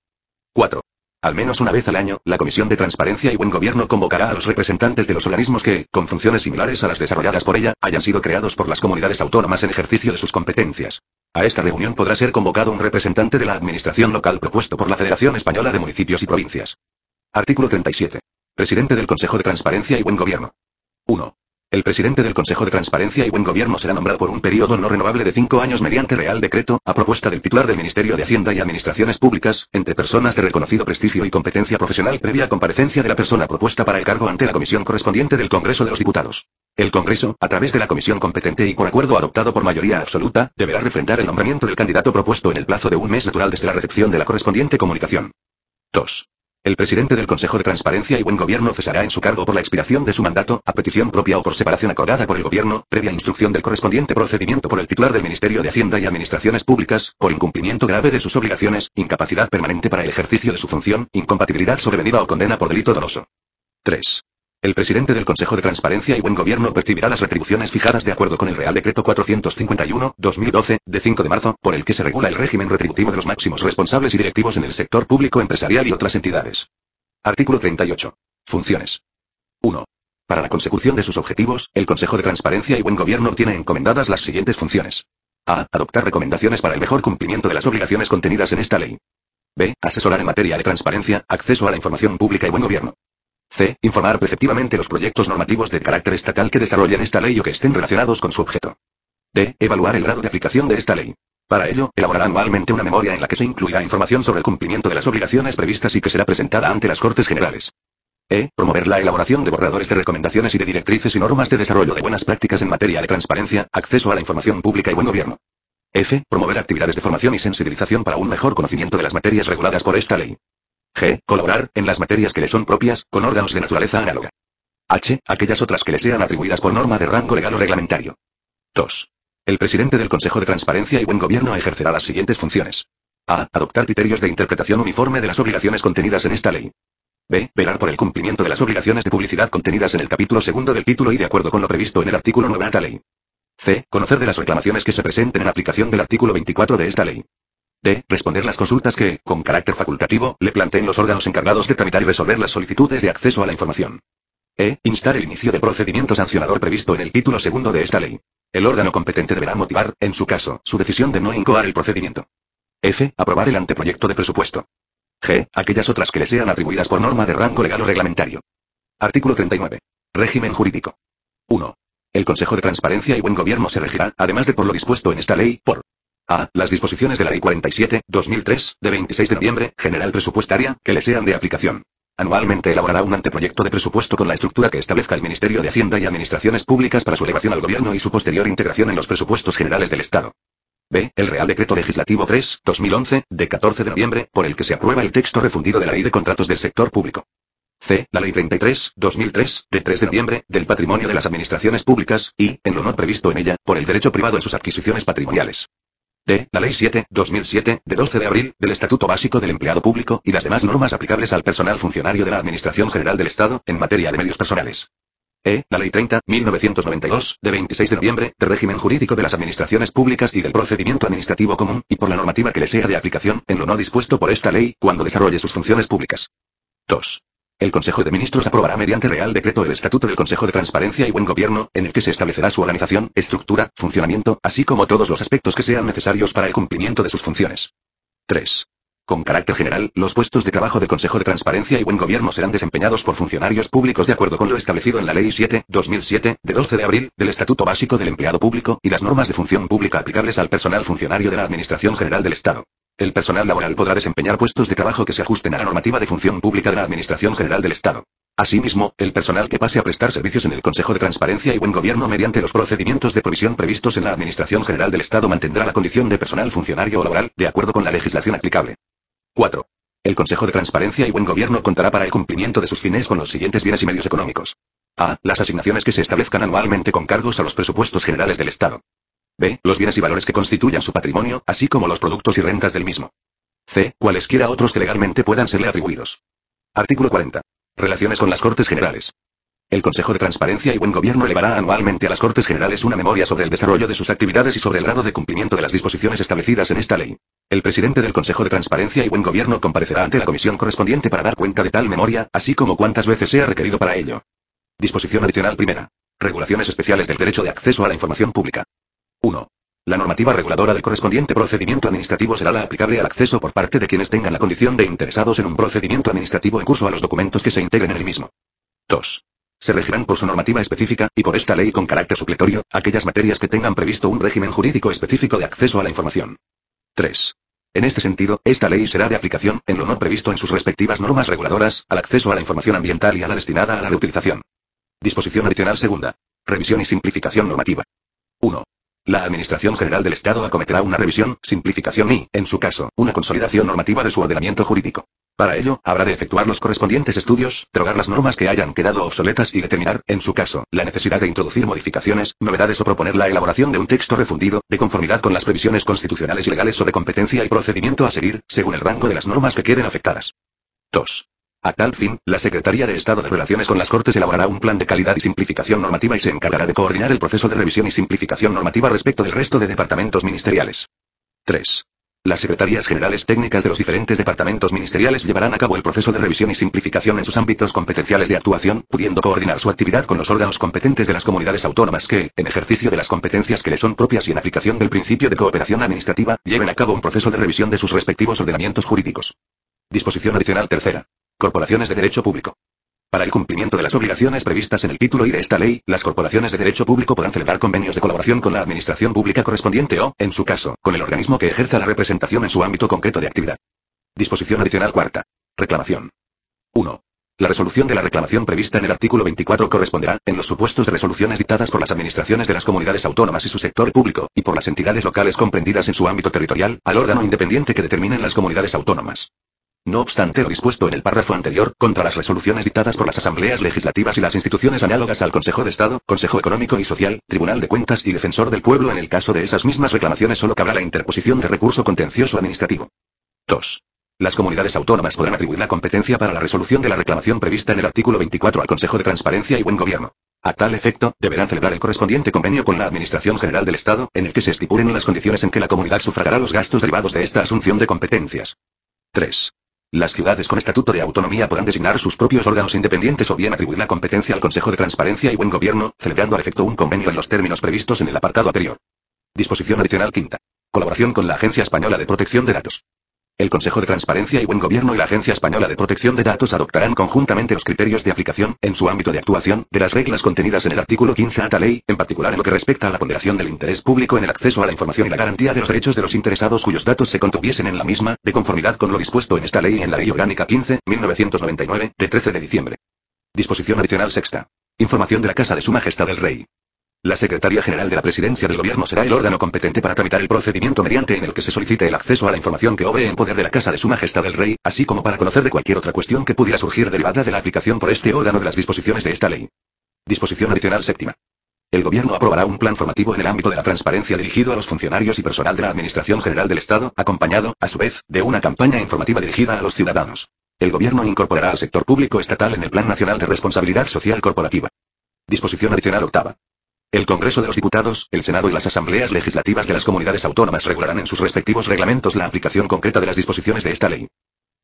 4. Al menos una vez al año, la Comisión de Transparencia y Buen Gobierno convocará a los representantes de los organismos que, con funciones similares a las desarrolladas por ella, hayan sido creados por las comunidades autónomas en ejercicio de sus competencias. A esta reunión podrá ser convocado un representante de la administración local propuesto por la Federación Española de Municipios y Provincias. Artículo 37. Presidente del Consejo de Transparencia y Buen Gobierno. 1. El presidente del Consejo de Transparencia y Buen Gobierno será nombrado por un periodo no renovable de cinco años mediante Real Decreto, a propuesta del titular del Ministerio de Hacienda y Administraciones Públicas, entre personas de reconocido prestigio y competencia profesional previa comparecencia de la persona propuesta para el cargo ante la comisión correspondiente del Congreso de los Diputados. El Congreso, a través de la comisión competente y por acuerdo adoptado por mayoría absoluta, deberá refrendar el nombramiento del candidato propuesto en el plazo de un mes natural desde la recepción de la correspondiente comunicación. 2. El presidente del Consejo de Transparencia y Buen Gobierno cesará en su cargo por la expiración de su mandato, a petición propia o por separación acordada por el Gobierno, previa instrucción del correspondiente procedimiento por el titular del Ministerio de Hacienda y Administraciones Públicas, por incumplimiento grave de sus obligaciones, incapacidad permanente para el ejercicio de su función, incompatibilidad sobrevenida o condena por delito doloso. 3. El presidente del Consejo de Transparencia y Buen Gobierno percibirá las retribuciones fijadas de acuerdo con el Real Decreto 451-2012, de 5 de marzo, por el que se regula el régimen retributivo de los máximos responsables y directivos en el sector público empresarial y otras entidades. Artículo 38. Funciones. 1. Para la consecución de sus objetivos, el Consejo de Transparencia y Buen Gobierno tiene encomendadas las siguientes funciones. A. Adoptar recomendaciones para el mejor cumplimiento de las obligaciones contenidas en esta ley. B. Asesorar en materia de transparencia, acceso a la información pública y buen gobierno. C. Informar preceptivamente los proyectos normativos de carácter estatal que desarrollen esta ley o que estén relacionados con su objeto. D. Evaluar el grado de aplicación de esta ley. Para ello, elaborará anualmente una memoria en la que se incluirá información sobre el cumplimiento de las obligaciones previstas y que será presentada ante las Cortes Generales. E. Promover la elaboración de borradores de recomendaciones y de directrices y normas de desarrollo de buenas prácticas en materia de transparencia, acceso a la información pública y buen gobierno. F. Promover actividades de formación y sensibilización para un mejor conocimiento de las materias reguladas por esta ley. G. Colaborar, en las materias que le son propias, con órganos de naturaleza análoga. H. Aquellas otras que le sean atribuidas por norma de rango legal o reglamentario. 2. El presidente del Consejo de Transparencia y Buen Gobierno ejercerá las siguientes funciones. A. Adoptar criterios de interpretación uniforme de las obligaciones contenidas en esta ley. B. Velar por el cumplimiento de las obligaciones de publicidad contenidas en el capítulo segundo del título y de acuerdo con lo previsto en el artículo 9 de esta ley. C. Conocer de las reclamaciones que se presenten en aplicación del artículo 24 de esta ley. D. Responder las consultas que, con carácter facultativo, le planteen los órganos encargados de tramitar y resolver las solicitudes de acceso a la información. E. Instar el inicio de procedimiento sancionador previsto en el título segundo de esta ley. El órgano competente deberá motivar, en su caso, su decisión de no incoar el procedimiento. F. Aprobar el anteproyecto de presupuesto. G. Aquellas otras que le sean atribuidas por norma de rango legal o reglamentario. Artículo 39. Régimen jurídico. 1. El Consejo de Transparencia y Buen Gobierno se regirá, además de por lo dispuesto en esta ley, por a. Las disposiciones de la Ley 47, 2003, de 26 de noviembre, general presupuestaria, que le sean de aplicación. Anualmente elaborará un anteproyecto de presupuesto con la estructura que establezca el Ministerio de Hacienda y Administraciones Públicas para su elevación al Gobierno y su posterior integración en los presupuestos generales del Estado. B. El Real Decreto Legislativo 3, 2011, de 14 de noviembre, por el que se aprueba el texto refundido de la Ley de Contratos del Sector Público. C. La Ley 33, 2003, de 3 de noviembre, del Patrimonio de las Administraciones Públicas, y, en lo no previsto en ella, por el derecho privado en sus adquisiciones patrimoniales. D. La Ley 7, 2007, de 12 de abril, del Estatuto Básico del Empleado Público y las demás normas aplicables al personal funcionario de la Administración General del Estado, en materia de medios personales. E. La Ley 30, 1992, de 26 de noviembre, de régimen jurídico de las administraciones públicas y del procedimiento administrativo común, y por la normativa que le sea de aplicación, en lo no dispuesto por esta ley, cuando desarrolle sus funciones públicas. 2. El Consejo de Ministros aprobará mediante Real Decreto el Estatuto del Consejo de Transparencia y Buen Gobierno, en el que se establecerá su organización, estructura, funcionamiento, así como todos los aspectos que sean necesarios para el cumplimiento de sus funciones. 3. Con carácter general, los puestos de trabajo del Consejo de Transparencia y Buen Gobierno serán desempeñados por funcionarios públicos de acuerdo con lo establecido en la Ley 7, 2007, de 12 de abril, del Estatuto Básico del Empleado Público y las normas de función pública aplicables al personal funcionario de la Administración General del Estado. El personal laboral podrá desempeñar puestos de trabajo que se ajusten a la normativa de función pública de la Administración General del Estado. Asimismo, el personal que pase a prestar servicios en el Consejo de Transparencia y Buen Gobierno mediante los procedimientos de provisión previstos en la Administración General del Estado mantendrá la condición de personal funcionario o laboral, de acuerdo con la legislación aplicable. 4. El Consejo de Transparencia y Buen Gobierno contará para el cumplimiento de sus fines con los siguientes bienes y medios económicos. A. Las asignaciones que se establezcan anualmente con cargos a los presupuestos generales del Estado. B. Los bienes y valores que constituyan su patrimonio, así como los productos y rentas del mismo. C. Cualesquiera otros que legalmente puedan serle atribuidos. Artículo 40. Relaciones con las Cortes Generales. El Consejo de Transparencia y Buen Gobierno elevará anualmente a las Cortes Generales una memoria sobre el desarrollo de sus actividades y sobre el grado de cumplimiento de las disposiciones establecidas en esta ley. El presidente del Consejo de Transparencia y Buen Gobierno comparecerá ante la comisión correspondiente para dar cuenta de tal memoria, así como cuántas veces sea requerido para ello. Disposición adicional primera. Regulaciones especiales del derecho de acceso a la información pública. 1. La normativa reguladora del correspondiente procedimiento administrativo será la aplicable al acceso por parte de quienes tengan la condición de interesados en un procedimiento administrativo en curso a los documentos que se integren en el mismo. 2. Se regirán por su normativa específica, y por esta ley con carácter supletorio, aquellas materias que tengan previsto un régimen jurídico específico de acceso a la información. 3. En este sentido, esta ley será de aplicación, en lo no previsto en sus respectivas normas reguladoras, al acceso a la información ambiental y a la destinada a la reutilización. Disposición adicional segunda. Revisión y simplificación normativa. 1. La Administración General del Estado acometerá una revisión, simplificación y, en su caso, una consolidación normativa de su ordenamiento jurídico. Para ello, habrá de efectuar los correspondientes estudios, derogar las normas que hayan quedado obsoletas y determinar, en su caso, la necesidad de introducir modificaciones, novedades o proponer la elaboración de un texto refundido, de conformidad con las previsiones constitucionales y legales sobre competencia y procedimiento a seguir, según el rango de las normas que queden afectadas. 2. A tal fin, la Secretaría de Estado de Relaciones con las Cortes elaborará un plan de calidad y simplificación normativa y se encargará de coordinar el proceso de revisión y simplificación normativa respecto del resto de departamentos ministeriales. 3. Las secretarías generales técnicas de los diferentes departamentos ministeriales llevarán a cabo el proceso de revisión y simplificación en sus ámbitos competenciales de actuación, pudiendo coordinar su actividad con los órganos competentes de las comunidades autónomas que, en ejercicio de las competencias que les son propias y en aplicación del principio de cooperación administrativa, lleven a cabo un proceso de revisión de sus respectivos ordenamientos jurídicos. Disposición adicional tercera. Corporaciones de derecho público. Para el cumplimiento de las obligaciones previstas en el título y de esta ley, las corporaciones de derecho público podrán celebrar convenios de colaboración con la administración pública correspondiente o, en su caso, con el organismo que ejerza la representación en su ámbito concreto de actividad. Disposición adicional cuarta. Reclamación. 1. La resolución de la reclamación prevista en el artículo 24 corresponderá, en los supuestos de resoluciones dictadas por las administraciones de las comunidades autónomas y su sector público, y por las entidades locales comprendidas en su ámbito territorial, al órgano independiente que determinen las comunidades autónomas. No obstante lo dispuesto en el párrafo anterior, contra las resoluciones dictadas por las asambleas legislativas y las instituciones análogas al Consejo de Estado, Consejo Económico y Social, Tribunal de Cuentas y Defensor del Pueblo en el caso de esas mismas reclamaciones solo cabrá la interposición de recurso contencioso administrativo. 2. Las comunidades autónomas podrán atribuir la competencia para la resolución de la reclamación prevista en el artículo 24 al Consejo de Transparencia y Buen Gobierno. A tal efecto, deberán celebrar el correspondiente convenio con la Administración General del Estado, en el que se estipulen las condiciones en que la comunidad sufragará los gastos derivados de esta asunción de competencias. 3. Las ciudades con estatuto de autonomía podrán designar sus propios órganos independientes o bien atribuir la competencia al Consejo de Transparencia y Buen Gobierno, celebrando al efecto un convenio en los términos previstos en el apartado anterior. Disposición adicional quinta. Colaboración con la Agencia Española de Protección de Datos. El Consejo de Transparencia y Buen Gobierno y la Agencia Española de Protección de Datos adoptarán conjuntamente los criterios de aplicación, en su ámbito de actuación, de las reglas contenidas en el artículo 15 de la ley, en particular en lo que respecta a la ponderación del interés público en el acceso a la información y la garantía de los derechos de los interesados cuyos datos se contuviesen en la misma, de conformidad con lo dispuesto en esta ley y en la Ley Orgánica 15, 1999, de 13 de diciembre. Disposición adicional sexta. Información de la Casa de Su Majestad el Rey. La Secretaría General de la Presidencia del Gobierno será el órgano competente para tramitar el procedimiento mediante en el que se solicite el acceso a la información que obre en poder de la Casa de Su Majestad el Rey, así como para conocer de cualquier otra cuestión que pudiera surgir derivada de la aplicación por este órgano de las disposiciones de esta ley. Disposición adicional séptima. El Gobierno aprobará un plan formativo en el ámbito de la transparencia dirigido a los funcionarios y personal de la Administración General del Estado, acompañado, a su vez, de una campaña informativa dirigida a los ciudadanos. El Gobierno incorporará al sector público estatal en el Plan Nacional de Responsabilidad Social Corporativa. Disposición adicional octava. El Congreso de los Diputados, el Senado y las asambleas legislativas de las comunidades autónomas regularán en sus respectivos reglamentos la aplicación concreta de las disposiciones de esta ley.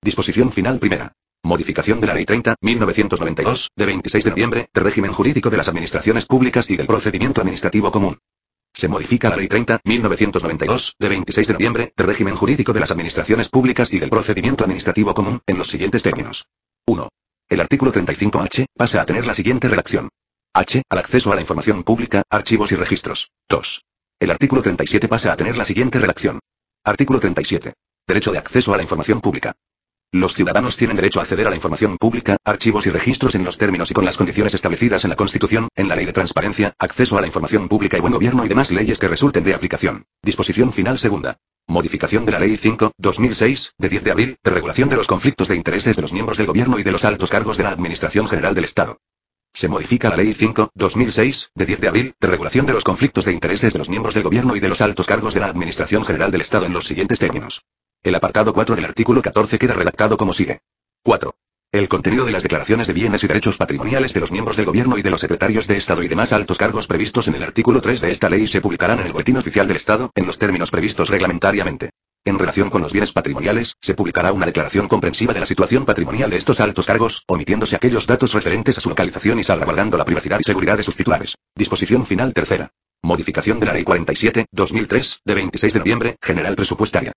Disposición final primera. Modificación de la Ley 30, 1992, de 26 de noviembre, de régimen jurídico de las administraciones públicas y del procedimiento administrativo común. Se modifica la Ley 30, 1992, de 26 de noviembre, de régimen jurídico de las administraciones públicas y del procedimiento administrativo común, en los siguientes términos. 1. El artículo 35H pasa a tener la siguiente redacción. H. Al acceso a la información pública, archivos y registros. 2. El artículo 37 pasa a tener la siguiente redacción. Artículo 37. Derecho de acceso a la información pública. Los ciudadanos tienen derecho a acceder a la información pública, archivos y registros en los términos y con las condiciones establecidas en la Constitución, en la Ley de Transparencia, Acceso a la Información Pública y Buen Gobierno y demás leyes que resulten de aplicación. Disposición final segunda. Modificación de la Ley 5, 2006, de 10 de abril, de regulación de los conflictos de intereses de los miembros del Gobierno y de los altos cargos de la Administración General del Estado. Se modifica la Ley 5, 2006, de 10 de abril, de regulación de los conflictos de intereses de los miembros del Gobierno y de los altos cargos de la Administración General del Estado en los siguientes términos. El apartado 4 del artículo 14 queda redactado como sigue. 4. El contenido de las declaraciones de bienes y derechos patrimoniales de los miembros del gobierno y de los secretarios de Estado y demás altos cargos previstos en el artículo 3 de esta ley se publicarán en el Boletín Oficial del Estado, en los términos previstos reglamentariamente. En relación con los bienes patrimoniales, se publicará una declaración comprensiva de la situación patrimonial de estos altos cargos, omitiéndose aquellos datos referentes a su localización y salvaguardando la privacidad y seguridad de sus titulares. Disposición final tercera. Modificación de la Ley 47, 2003, de 26 de noviembre, General Presupuestaria.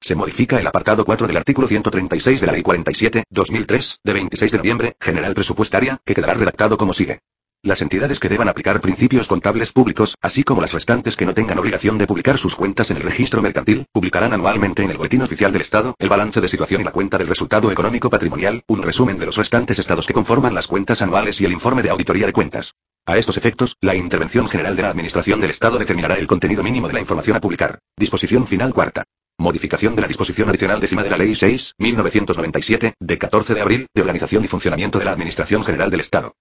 Se modifica el apartado 4 del artículo 136 de la Ley 47, 2003, de 26 de noviembre, General Presupuestaria, que quedará redactado como sigue. Las entidades que deban aplicar principios contables públicos, así como las restantes que no tengan obligación de publicar sus cuentas en el registro mercantil, publicarán anualmente en el Boletín Oficial del Estado el balance de situación y la cuenta del resultado económico patrimonial, un resumen de los restantes estados que conforman las cuentas anuales y el informe de auditoría de cuentas. A estos efectos, la Intervención General de la Administración del Estado determinará el contenido mínimo de la información a publicar. Disposición final cuarta. Modificación de la disposición adicional décima de la Ley 6, 1997, de 14 de abril, de organización y funcionamiento de la Administración General del Estado.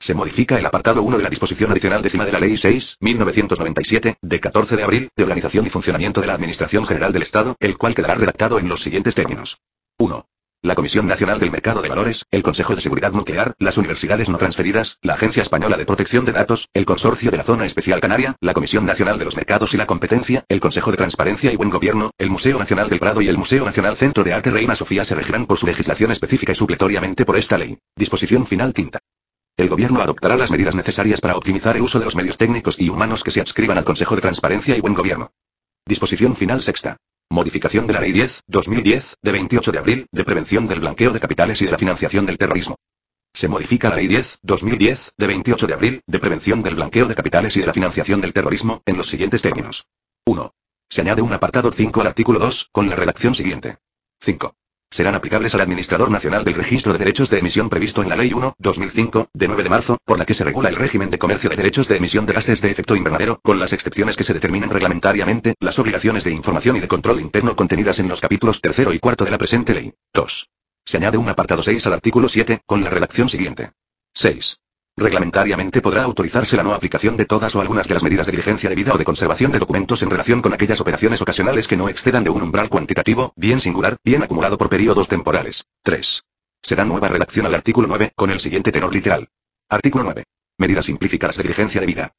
Se modifica el apartado 1 de la disposición adicional décima de la Ley 6, 1997, de 14 de abril, de organización y funcionamiento de la Administración General del Estado, el cual quedará redactado en los siguientes términos. 1. La Comisión Nacional del Mercado de Valores, el Consejo de Seguridad Nuclear, las universidades no transferidas, la Agencia Española de Protección de Datos, el Consorcio de la Zona Especial Canaria, la Comisión Nacional de los Mercados y la Competencia, el Consejo de Transparencia y Buen Gobierno, el Museo Nacional del Prado y el Museo Nacional Centro de Arte Reina Sofía se regirán por su legislación específica y supletoriamente por esta ley. Disposición final quinta. El Gobierno adoptará las medidas necesarias para optimizar el uso de los medios técnicos y humanos que se adscriban al Consejo de Transparencia y Buen Gobierno. Disposición final sexta. Modificación de la Ley 10, 2010, de 28 de abril, de prevención del blanqueo de capitales y de la financiación del terrorismo. Se modifica la Ley 10, 2010, de 28 de abril, de prevención del blanqueo de capitales y de la financiación del terrorismo, en los siguientes términos. 1. Se añade un apartado 5 al artículo 2, con la redacción siguiente. 5 serán aplicables al Administrador Nacional del Registro de Derechos de Emisión previsto en la Ley 1, 2005, de 9 de marzo, por la que se regula el régimen de comercio de derechos de emisión de gases de efecto invernadero, con las excepciones que se determinen reglamentariamente, las obligaciones de información y de control interno contenidas en los capítulos tercero y cuarto de la presente ley. 2. Se añade un apartado 6 al artículo 7, con la redacción siguiente. 6. Reglamentariamente podrá autorizarse la no aplicación de todas o algunas de las medidas de diligencia debida o de conservación de documentos en relación con aquellas operaciones ocasionales que no excedan de un umbral cuantitativo, bien singular, bien acumulado por periodos temporales. 3. Será nueva redacción al artículo 9, con el siguiente tenor literal. Artículo 9. Medidas simplificadas de diligencia debida.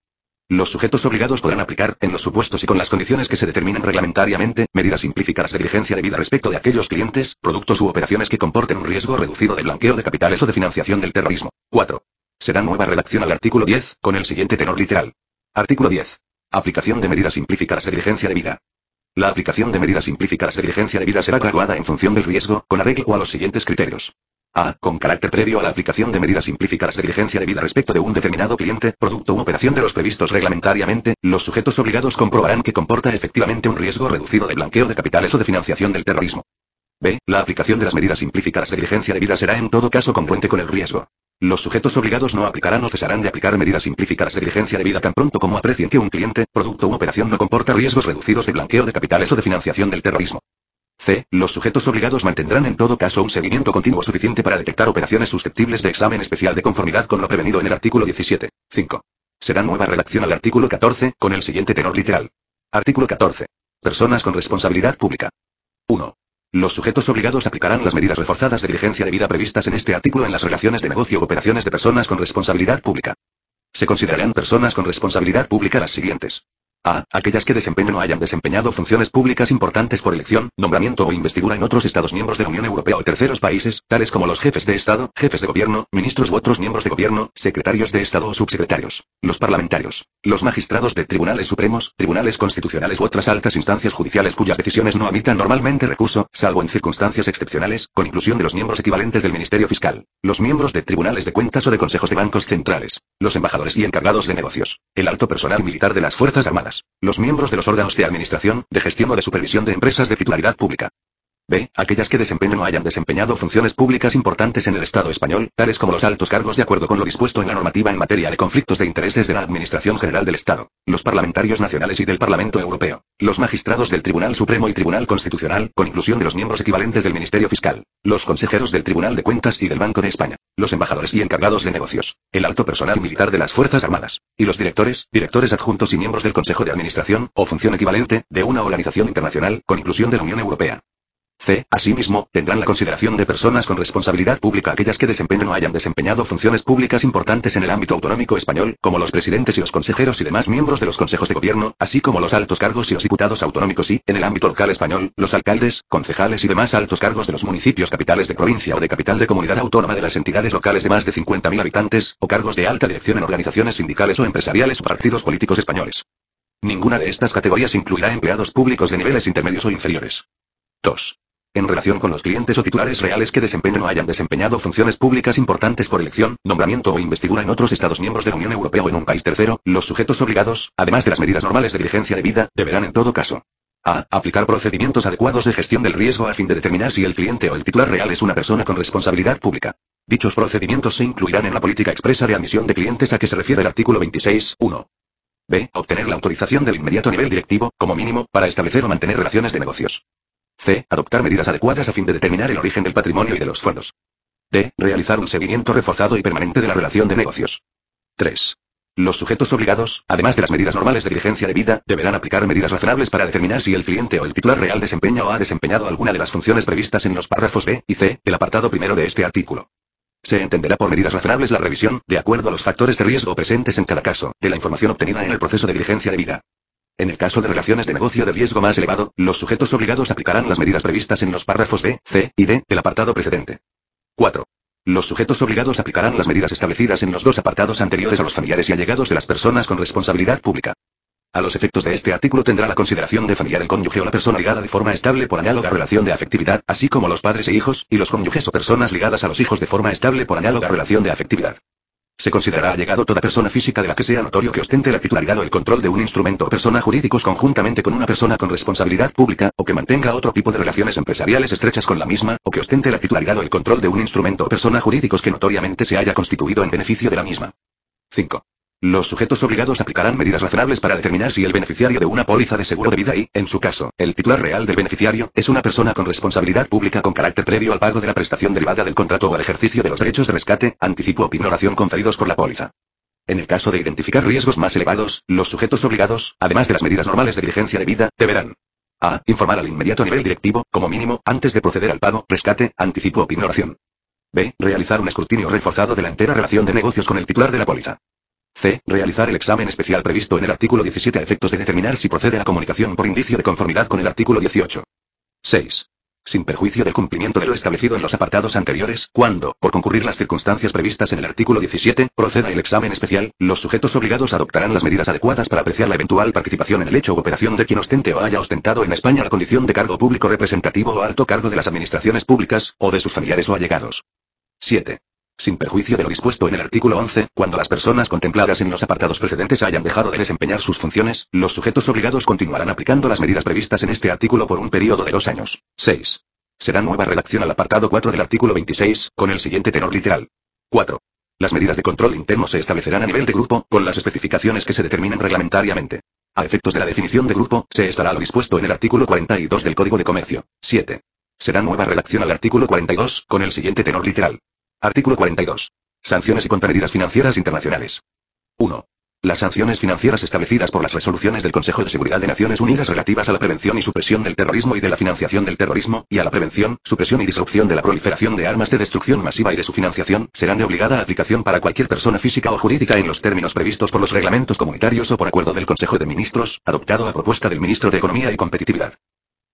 Los sujetos obligados podrán aplicar, en los supuestos y con las condiciones que se determinen reglamentariamente, medidas simplificadas de diligencia debida respecto de aquellos clientes, productos u operaciones que comporten un riesgo reducido de blanqueo de capitales o de financiación del terrorismo. 4. Será nueva redacción al artículo 10, con el siguiente tenor literal. Artículo 10. Aplicación de medidas simplificadas de diligencia debida. La aplicación de medidas simplificadas de diligencia debida será graduada en función del riesgo, con arreglo a los siguientes criterios. A. Con carácter previo a la aplicación de medidas simplificadas de diligencia debida respecto de un determinado cliente, producto u operación de los previstos reglamentariamente, los sujetos obligados comprobarán que comporta efectivamente un riesgo reducido de blanqueo de capitales o de financiación del terrorismo. B. La aplicación de las medidas simplificadas de diligencia debida será en todo caso congruente con el riesgo. Los sujetos obligados no aplicarán o cesarán de aplicar medidas simplificadas de diligencia debida tan pronto como aprecien que un cliente, producto u operación no comporta riesgos reducidos de blanqueo de capitales o de financiación del terrorismo. C. Los sujetos obligados mantendrán en todo caso un seguimiento continuo suficiente para detectar operaciones susceptibles de examen especial de conformidad con lo prevenido en el artículo 17. 5. Será nueva redacción al artículo 14, con el siguiente tenor literal. Artículo 14. Personas con responsabilidad pública. 1. Los sujetos obligados aplicarán las medidas reforzadas de diligencia debida previstas en este artículo en las relaciones de negocio o operaciones de personas con responsabilidad pública. Se considerarán personas con responsabilidad pública las siguientes. A. Aquellas que desempeñen o hayan desempeñado funciones públicas importantes por elección, nombramiento o investidura en otros Estados miembros de la Unión Europea o terceros países, tales como los jefes de Estado, jefes de gobierno, ministros u otros miembros de gobierno, secretarios de Estado o subsecretarios, los parlamentarios, los magistrados de tribunales supremos, tribunales constitucionales u otras altas instancias judiciales cuyas decisiones no habitan normalmente recurso, salvo en circunstancias excepcionales, con inclusión de los miembros equivalentes del Ministerio Fiscal, los miembros de tribunales de cuentas o de consejos de bancos centrales, los embajadores y encargados de negocios, el alto personal militar de las Fuerzas Armadas, los miembros de los órganos de administración, de gestión o de supervisión de empresas de titularidad pública. B. Aquellas que desempeñen o hayan desempeñado funciones públicas importantes en el Estado español, tales como los altos cargos de acuerdo con lo dispuesto en la normativa en materia de conflictos de intereses de la Administración General del Estado, los parlamentarios nacionales y del Parlamento Europeo, los magistrados del Tribunal Supremo y Tribunal Constitucional, con inclusión de los miembros equivalentes del Ministerio Fiscal, los consejeros del Tribunal de Cuentas y del Banco de España, los embajadores y encargados de negocios, el alto personal militar de las Fuerzas Armadas, y los directores, directores adjuntos y miembros del Consejo de Administración, o función equivalente, de una organización internacional, con inclusión de la Unión Europea. C. Asimismo, tendrán la consideración de personas con responsabilidad pública aquellas que desempeñen o hayan desempeñado funciones públicas importantes en el ámbito autonómico español, como los presidentes y los consejeros y demás miembros de los consejos de gobierno, así como los altos cargos y los diputados autonómicos y, en el ámbito local español, los alcaldes, concejales y demás altos cargos de los municipios capitales de provincia o de capital de comunidad autónoma de las entidades locales de más de 50.000 habitantes, o cargos de alta dirección en organizaciones sindicales o empresariales o partidos políticos españoles. Ninguna de estas categorías incluirá empleados públicos de niveles intermedios o inferiores. 2 en relación con los clientes o titulares reales que desempeñen o hayan desempeñado funciones públicas importantes por elección, nombramiento o investidura en otros Estados miembros de la Unión Europea o en un país tercero, los sujetos obligados, además de las medidas normales de diligencia debida, deberán en todo caso a. Aplicar procedimientos adecuados de gestión del riesgo a fin de determinar si el cliente o el titular real es una persona con responsabilidad pública. Dichos procedimientos se incluirán en la política expresa de admisión de clientes a que se refiere el artículo 26.1. B. Obtener la autorización del inmediato nivel directivo, como mínimo, para establecer o mantener relaciones de negocios. C. Adoptar medidas adecuadas a fin de determinar el origen del patrimonio y de los fondos. D. Realizar un seguimiento reforzado y permanente de la relación de negocios. 3. Los sujetos obligados, además de las medidas normales de diligencia debida, deberán aplicar medidas razonables para determinar si el cliente o el titular real desempeña o ha desempeñado alguna de las funciones previstas en los párrafos B y C, el apartado primero de este artículo. Se entenderá por medidas razonables la revisión, de acuerdo a los factores de riesgo presentes en cada caso, de la información obtenida en el proceso de diligencia debida. En el caso de relaciones de negocio de riesgo más elevado, los sujetos obligados aplicarán las medidas previstas en los párrafos B, C y D del apartado precedente. 4. Los sujetos obligados aplicarán las medidas establecidas en los dos apartados anteriores a los familiares y allegados de las personas con responsabilidad pública. A los efectos de este artículo tendrá la consideración de familiar el cónyuge o la persona ligada de forma estable por análoga relación de afectividad, así como los padres e hijos, y los cónyuges o personas ligadas a los hijos de forma estable por análoga relación de afectividad. Se considerará allegado toda persona física de la que sea notorio que ostente la titularidad o el control de un instrumento o persona jurídicos conjuntamente con una persona con responsabilidad pública, o que mantenga otro tipo de relaciones empresariales estrechas con la misma, o que ostente la titularidad o el control de un instrumento o persona jurídicos que notoriamente se haya constituido en beneficio de la misma. 5. Los sujetos obligados aplicarán medidas razonables para determinar si el beneficiario de una póliza de seguro de vida y, en su caso, el titular real del beneficiario, es una persona con responsabilidad pública con carácter previo al pago de la prestación derivada del contrato o al ejercicio de los derechos de rescate, anticipo o ignoración conferidos por la póliza. En el caso de identificar riesgos más elevados, los sujetos obligados, además de las medidas normales de diligencia debida, deberán a. Informar al inmediato nivel directivo, como mínimo, antes de proceder al pago, rescate, anticipo o ignoración. B. Realizar un escrutinio reforzado de la entera relación de negocios con el titular de la póliza. C. Realizar el examen especial previsto en el artículo 17 a efectos de determinar si procede la comunicación por indicio de conformidad con el artículo 18. 6. Sin perjuicio del cumplimiento de lo establecido en los apartados anteriores, cuando, por concurrir las circunstancias previstas en el artículo 17, proceda el examen especial, los sujetos obligados adoptarán las medidas adecuadas para apreciar la eventual participación en el hecho o operación de quien ostente o haya ostentado en España la condición de cargo público representativo o alto cargo de las administraciones públicas, o de sus familiares o allegados. 7. Sin perjuicio de lo dispuesto en el artículo 11, cuando las personas contempladas en los apartados precedentes hayan dejado de desempeñar sus funciones, los sujetos obligados continuarán aplicando las medidas previstas en este artículo por un periodo de dos años. 6. Será nueva redacción al apartado 4 del artículo 26, con el siguiente tenor literal. 4. Las medidas de control interno se establecerán a nivel de grupo, con las especificaciones que se determinen reglamentariamente. A efectos de la definición de grupo, se estará lo dispuesto en el artículo 42 del Código de Comercio. 7. Será nueva redacción al artículo 42, con el siguiente tenor literal. Artículo 42. Sanciones y contramedidas financieras internacionales. 1. Las sanciones financieras establecidas por las resoluciones del Consejo de Seguridad de Naciones Unidas relativas a la prevención y supresión del terrorismo y de la financiación del terrorismo, y a la prevención, supresión y disrupción de la proliferación de armas de destrucción masiva y de su financiación, serán de obligada aplicación para cualquier persona física o jurídica en los términos previstos por los reglamentos comunitarios o por acuerdo del Consejo de Ministros, adoptado a propuesta del Ministro de Economía y Competitividad.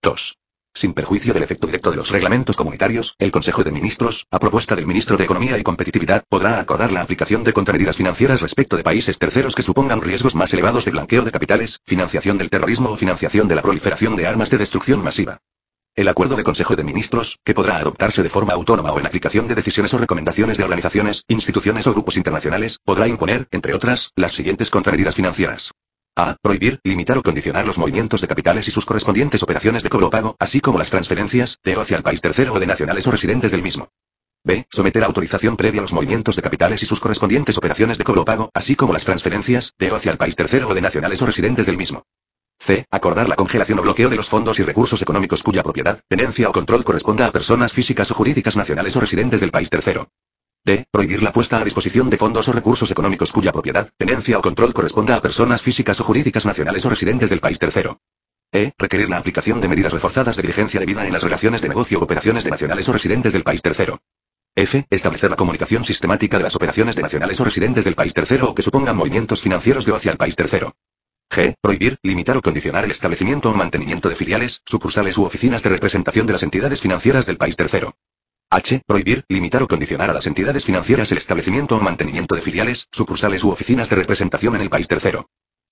2. Sin perjuicio del efecto directo de los reglamentos comunitarios, el Consejo de Ministros, a propuesta del Ministro de Economía y Competitividad, podrá acordar la aplicación de contramedidas financieras respecto de países terceros que supongan riesgos más elevados de blanqueo de capitales, financiación del terrorismo o financiación de la proliferación de armas de destrucción masiva. El acuerdo de Consejo de Ministros, que podrá adoptarse de forma autónoma o en aplicación de decisiones o recomendaciones de organizaciones, instituciones o grupos internacionales, podrá imponer, entre otras, las siguientes contramedidas financieras. A. Prohibir, limitar o condicionar los movimientos de capitales y sus correspondientes operaciones de cobro o pago, así como las transferencias, de hacia el país tercero o de nacionales o residentes del mismo. B. Someter a autorización previa los movimientos de capitales y sus correspondientes operaciones de cobro o pago, así como las transferencias, de hacia el país tercero o de nacionales o residentes del mismo. C. Acordar la congelación o bloqueo de los fondos y recursos económicos cuya propiedad, tenencia o control corresponda a personas físicas o jurídicas nacionales o residentes del país tercero. D. Prohibir la puesta a disposición de fondos o recursos económicos cuya propiedad, tenencia o control corresponda a personas físicas o jurídicas nacionales o residentes del país tercero. E. Requerir la aplicación de medidas reforzadas de diligencia debida en las relaciones de negocio o operaciones de nacionales o residentes del país tercero. F. Establecer la comunicación sistemática de las operaciones de nacionales o residentes del país tercero o que supongan movimientos financieros de o hacia el país tercero. G. Prohibir, limitar o condicionar el establecimiento o mantenimiento de filiales, sucursales u oficinas de representación de las entidades financieras del país tercero. H. Prohibir, limitar o condicionar a las entidades financieras el establecimiento o mantenimiento de filiales, sucursales u oficinas de representación en el país tercero.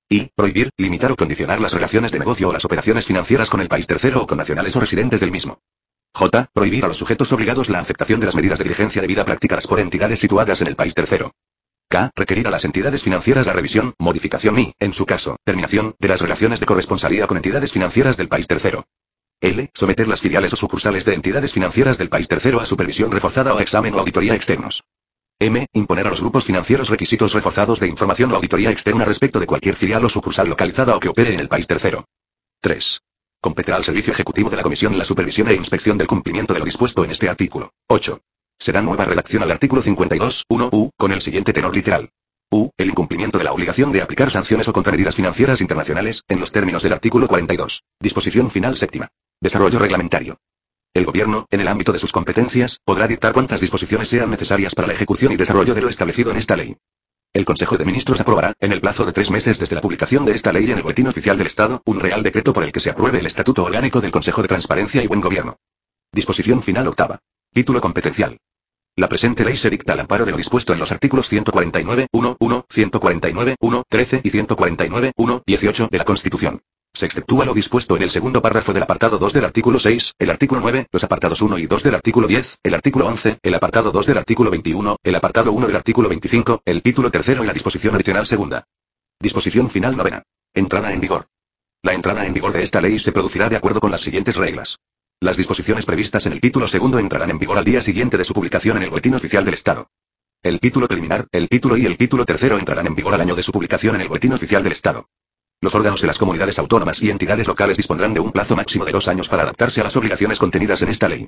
I. Prohibir, limitar o condicionar las relaciones de negocio o las operaciones financieras con el país tercero o con nacionales o residentes del mismo. J. Prohibir a los sujetos obligados la aceptación de las medidas de diligencia debida practicadas por entidades situadas en el país tercero. K. Requerir a las entidades financieras la revisión, modificación y, en su caso, terminación, de las relaciones de corresponsalía con entidades financieras del país tercero. L. Someter las filiales o sucursales de entidades financieras del país tercero a supervisión reforzada o examen o auditoría externos. M. Imponer a los grupos financieros requisitos reforzados de información o auditoría externa respecto de cualquier filial o sucursal localizada o que opere en el país tercero. 3. Competirá al Servicio Ejecutivo de la Comisión la supervisión e inspección del cumplimiento de lo dispuesto en este artículo. 8. Será nueva redacción al artículo 52, 1 U, con el siguiente tenor literal. U. El incumplimiento de la obligación de aplicar sanciones o contramedidas financieras internacionales, en los términos del artículo 42. Disposición final séptima. Desarrollo reglamentario. El Gobierno, en el ámbito de sus competencias, podrá dictar cuantas disposiciones sean necesarias para la ejecución y desarrollo de lo establecido en esta ley. El Consejo de Ministros aprobará, en el plazo de tres meses desde la publicación de esta ley en el Boletín Oficial del Estado, un real decreto por el que se apruebe el Estatuto Orgánico del Consejo de Transparencia y Buen Gobierno. Disposición final octava. Título competencial. La presente ley se dicta al amparo de lo dispuesto en los artículos 149, 1, 1, 149, 1, 13 y 149, 1, 18 de la Constitución. Se exceptúa lo dispuesto en el segundo párrafo del apartado 2 del artículo 6, el artículo 9, los apartados 1 y 2 del artículo 10, el artículo 11, el apartado 2 del artículo 21, el apartado 1 del artículo 25, el título tercero y la disposición adicional segunda. Disposición final novena. Entrada en vigor. La entrada en vigor de esta ley se producirá de acuerdo con las siguientes reglas. Las disposiciones previstas en el título segundo entrarán en vigor al día siguiente de su publicación en el Boletín Oficial del Estado. El título preliminar, el título y el título tercero entrarán en vigor al año de su publicación en el Boletín Oficial del Estado. Los órganos de las comunidades autónomas y entidades locales dispondrán de un plazo máximo de dos años para adaptarse a las obligaciones contenidas en esta ley.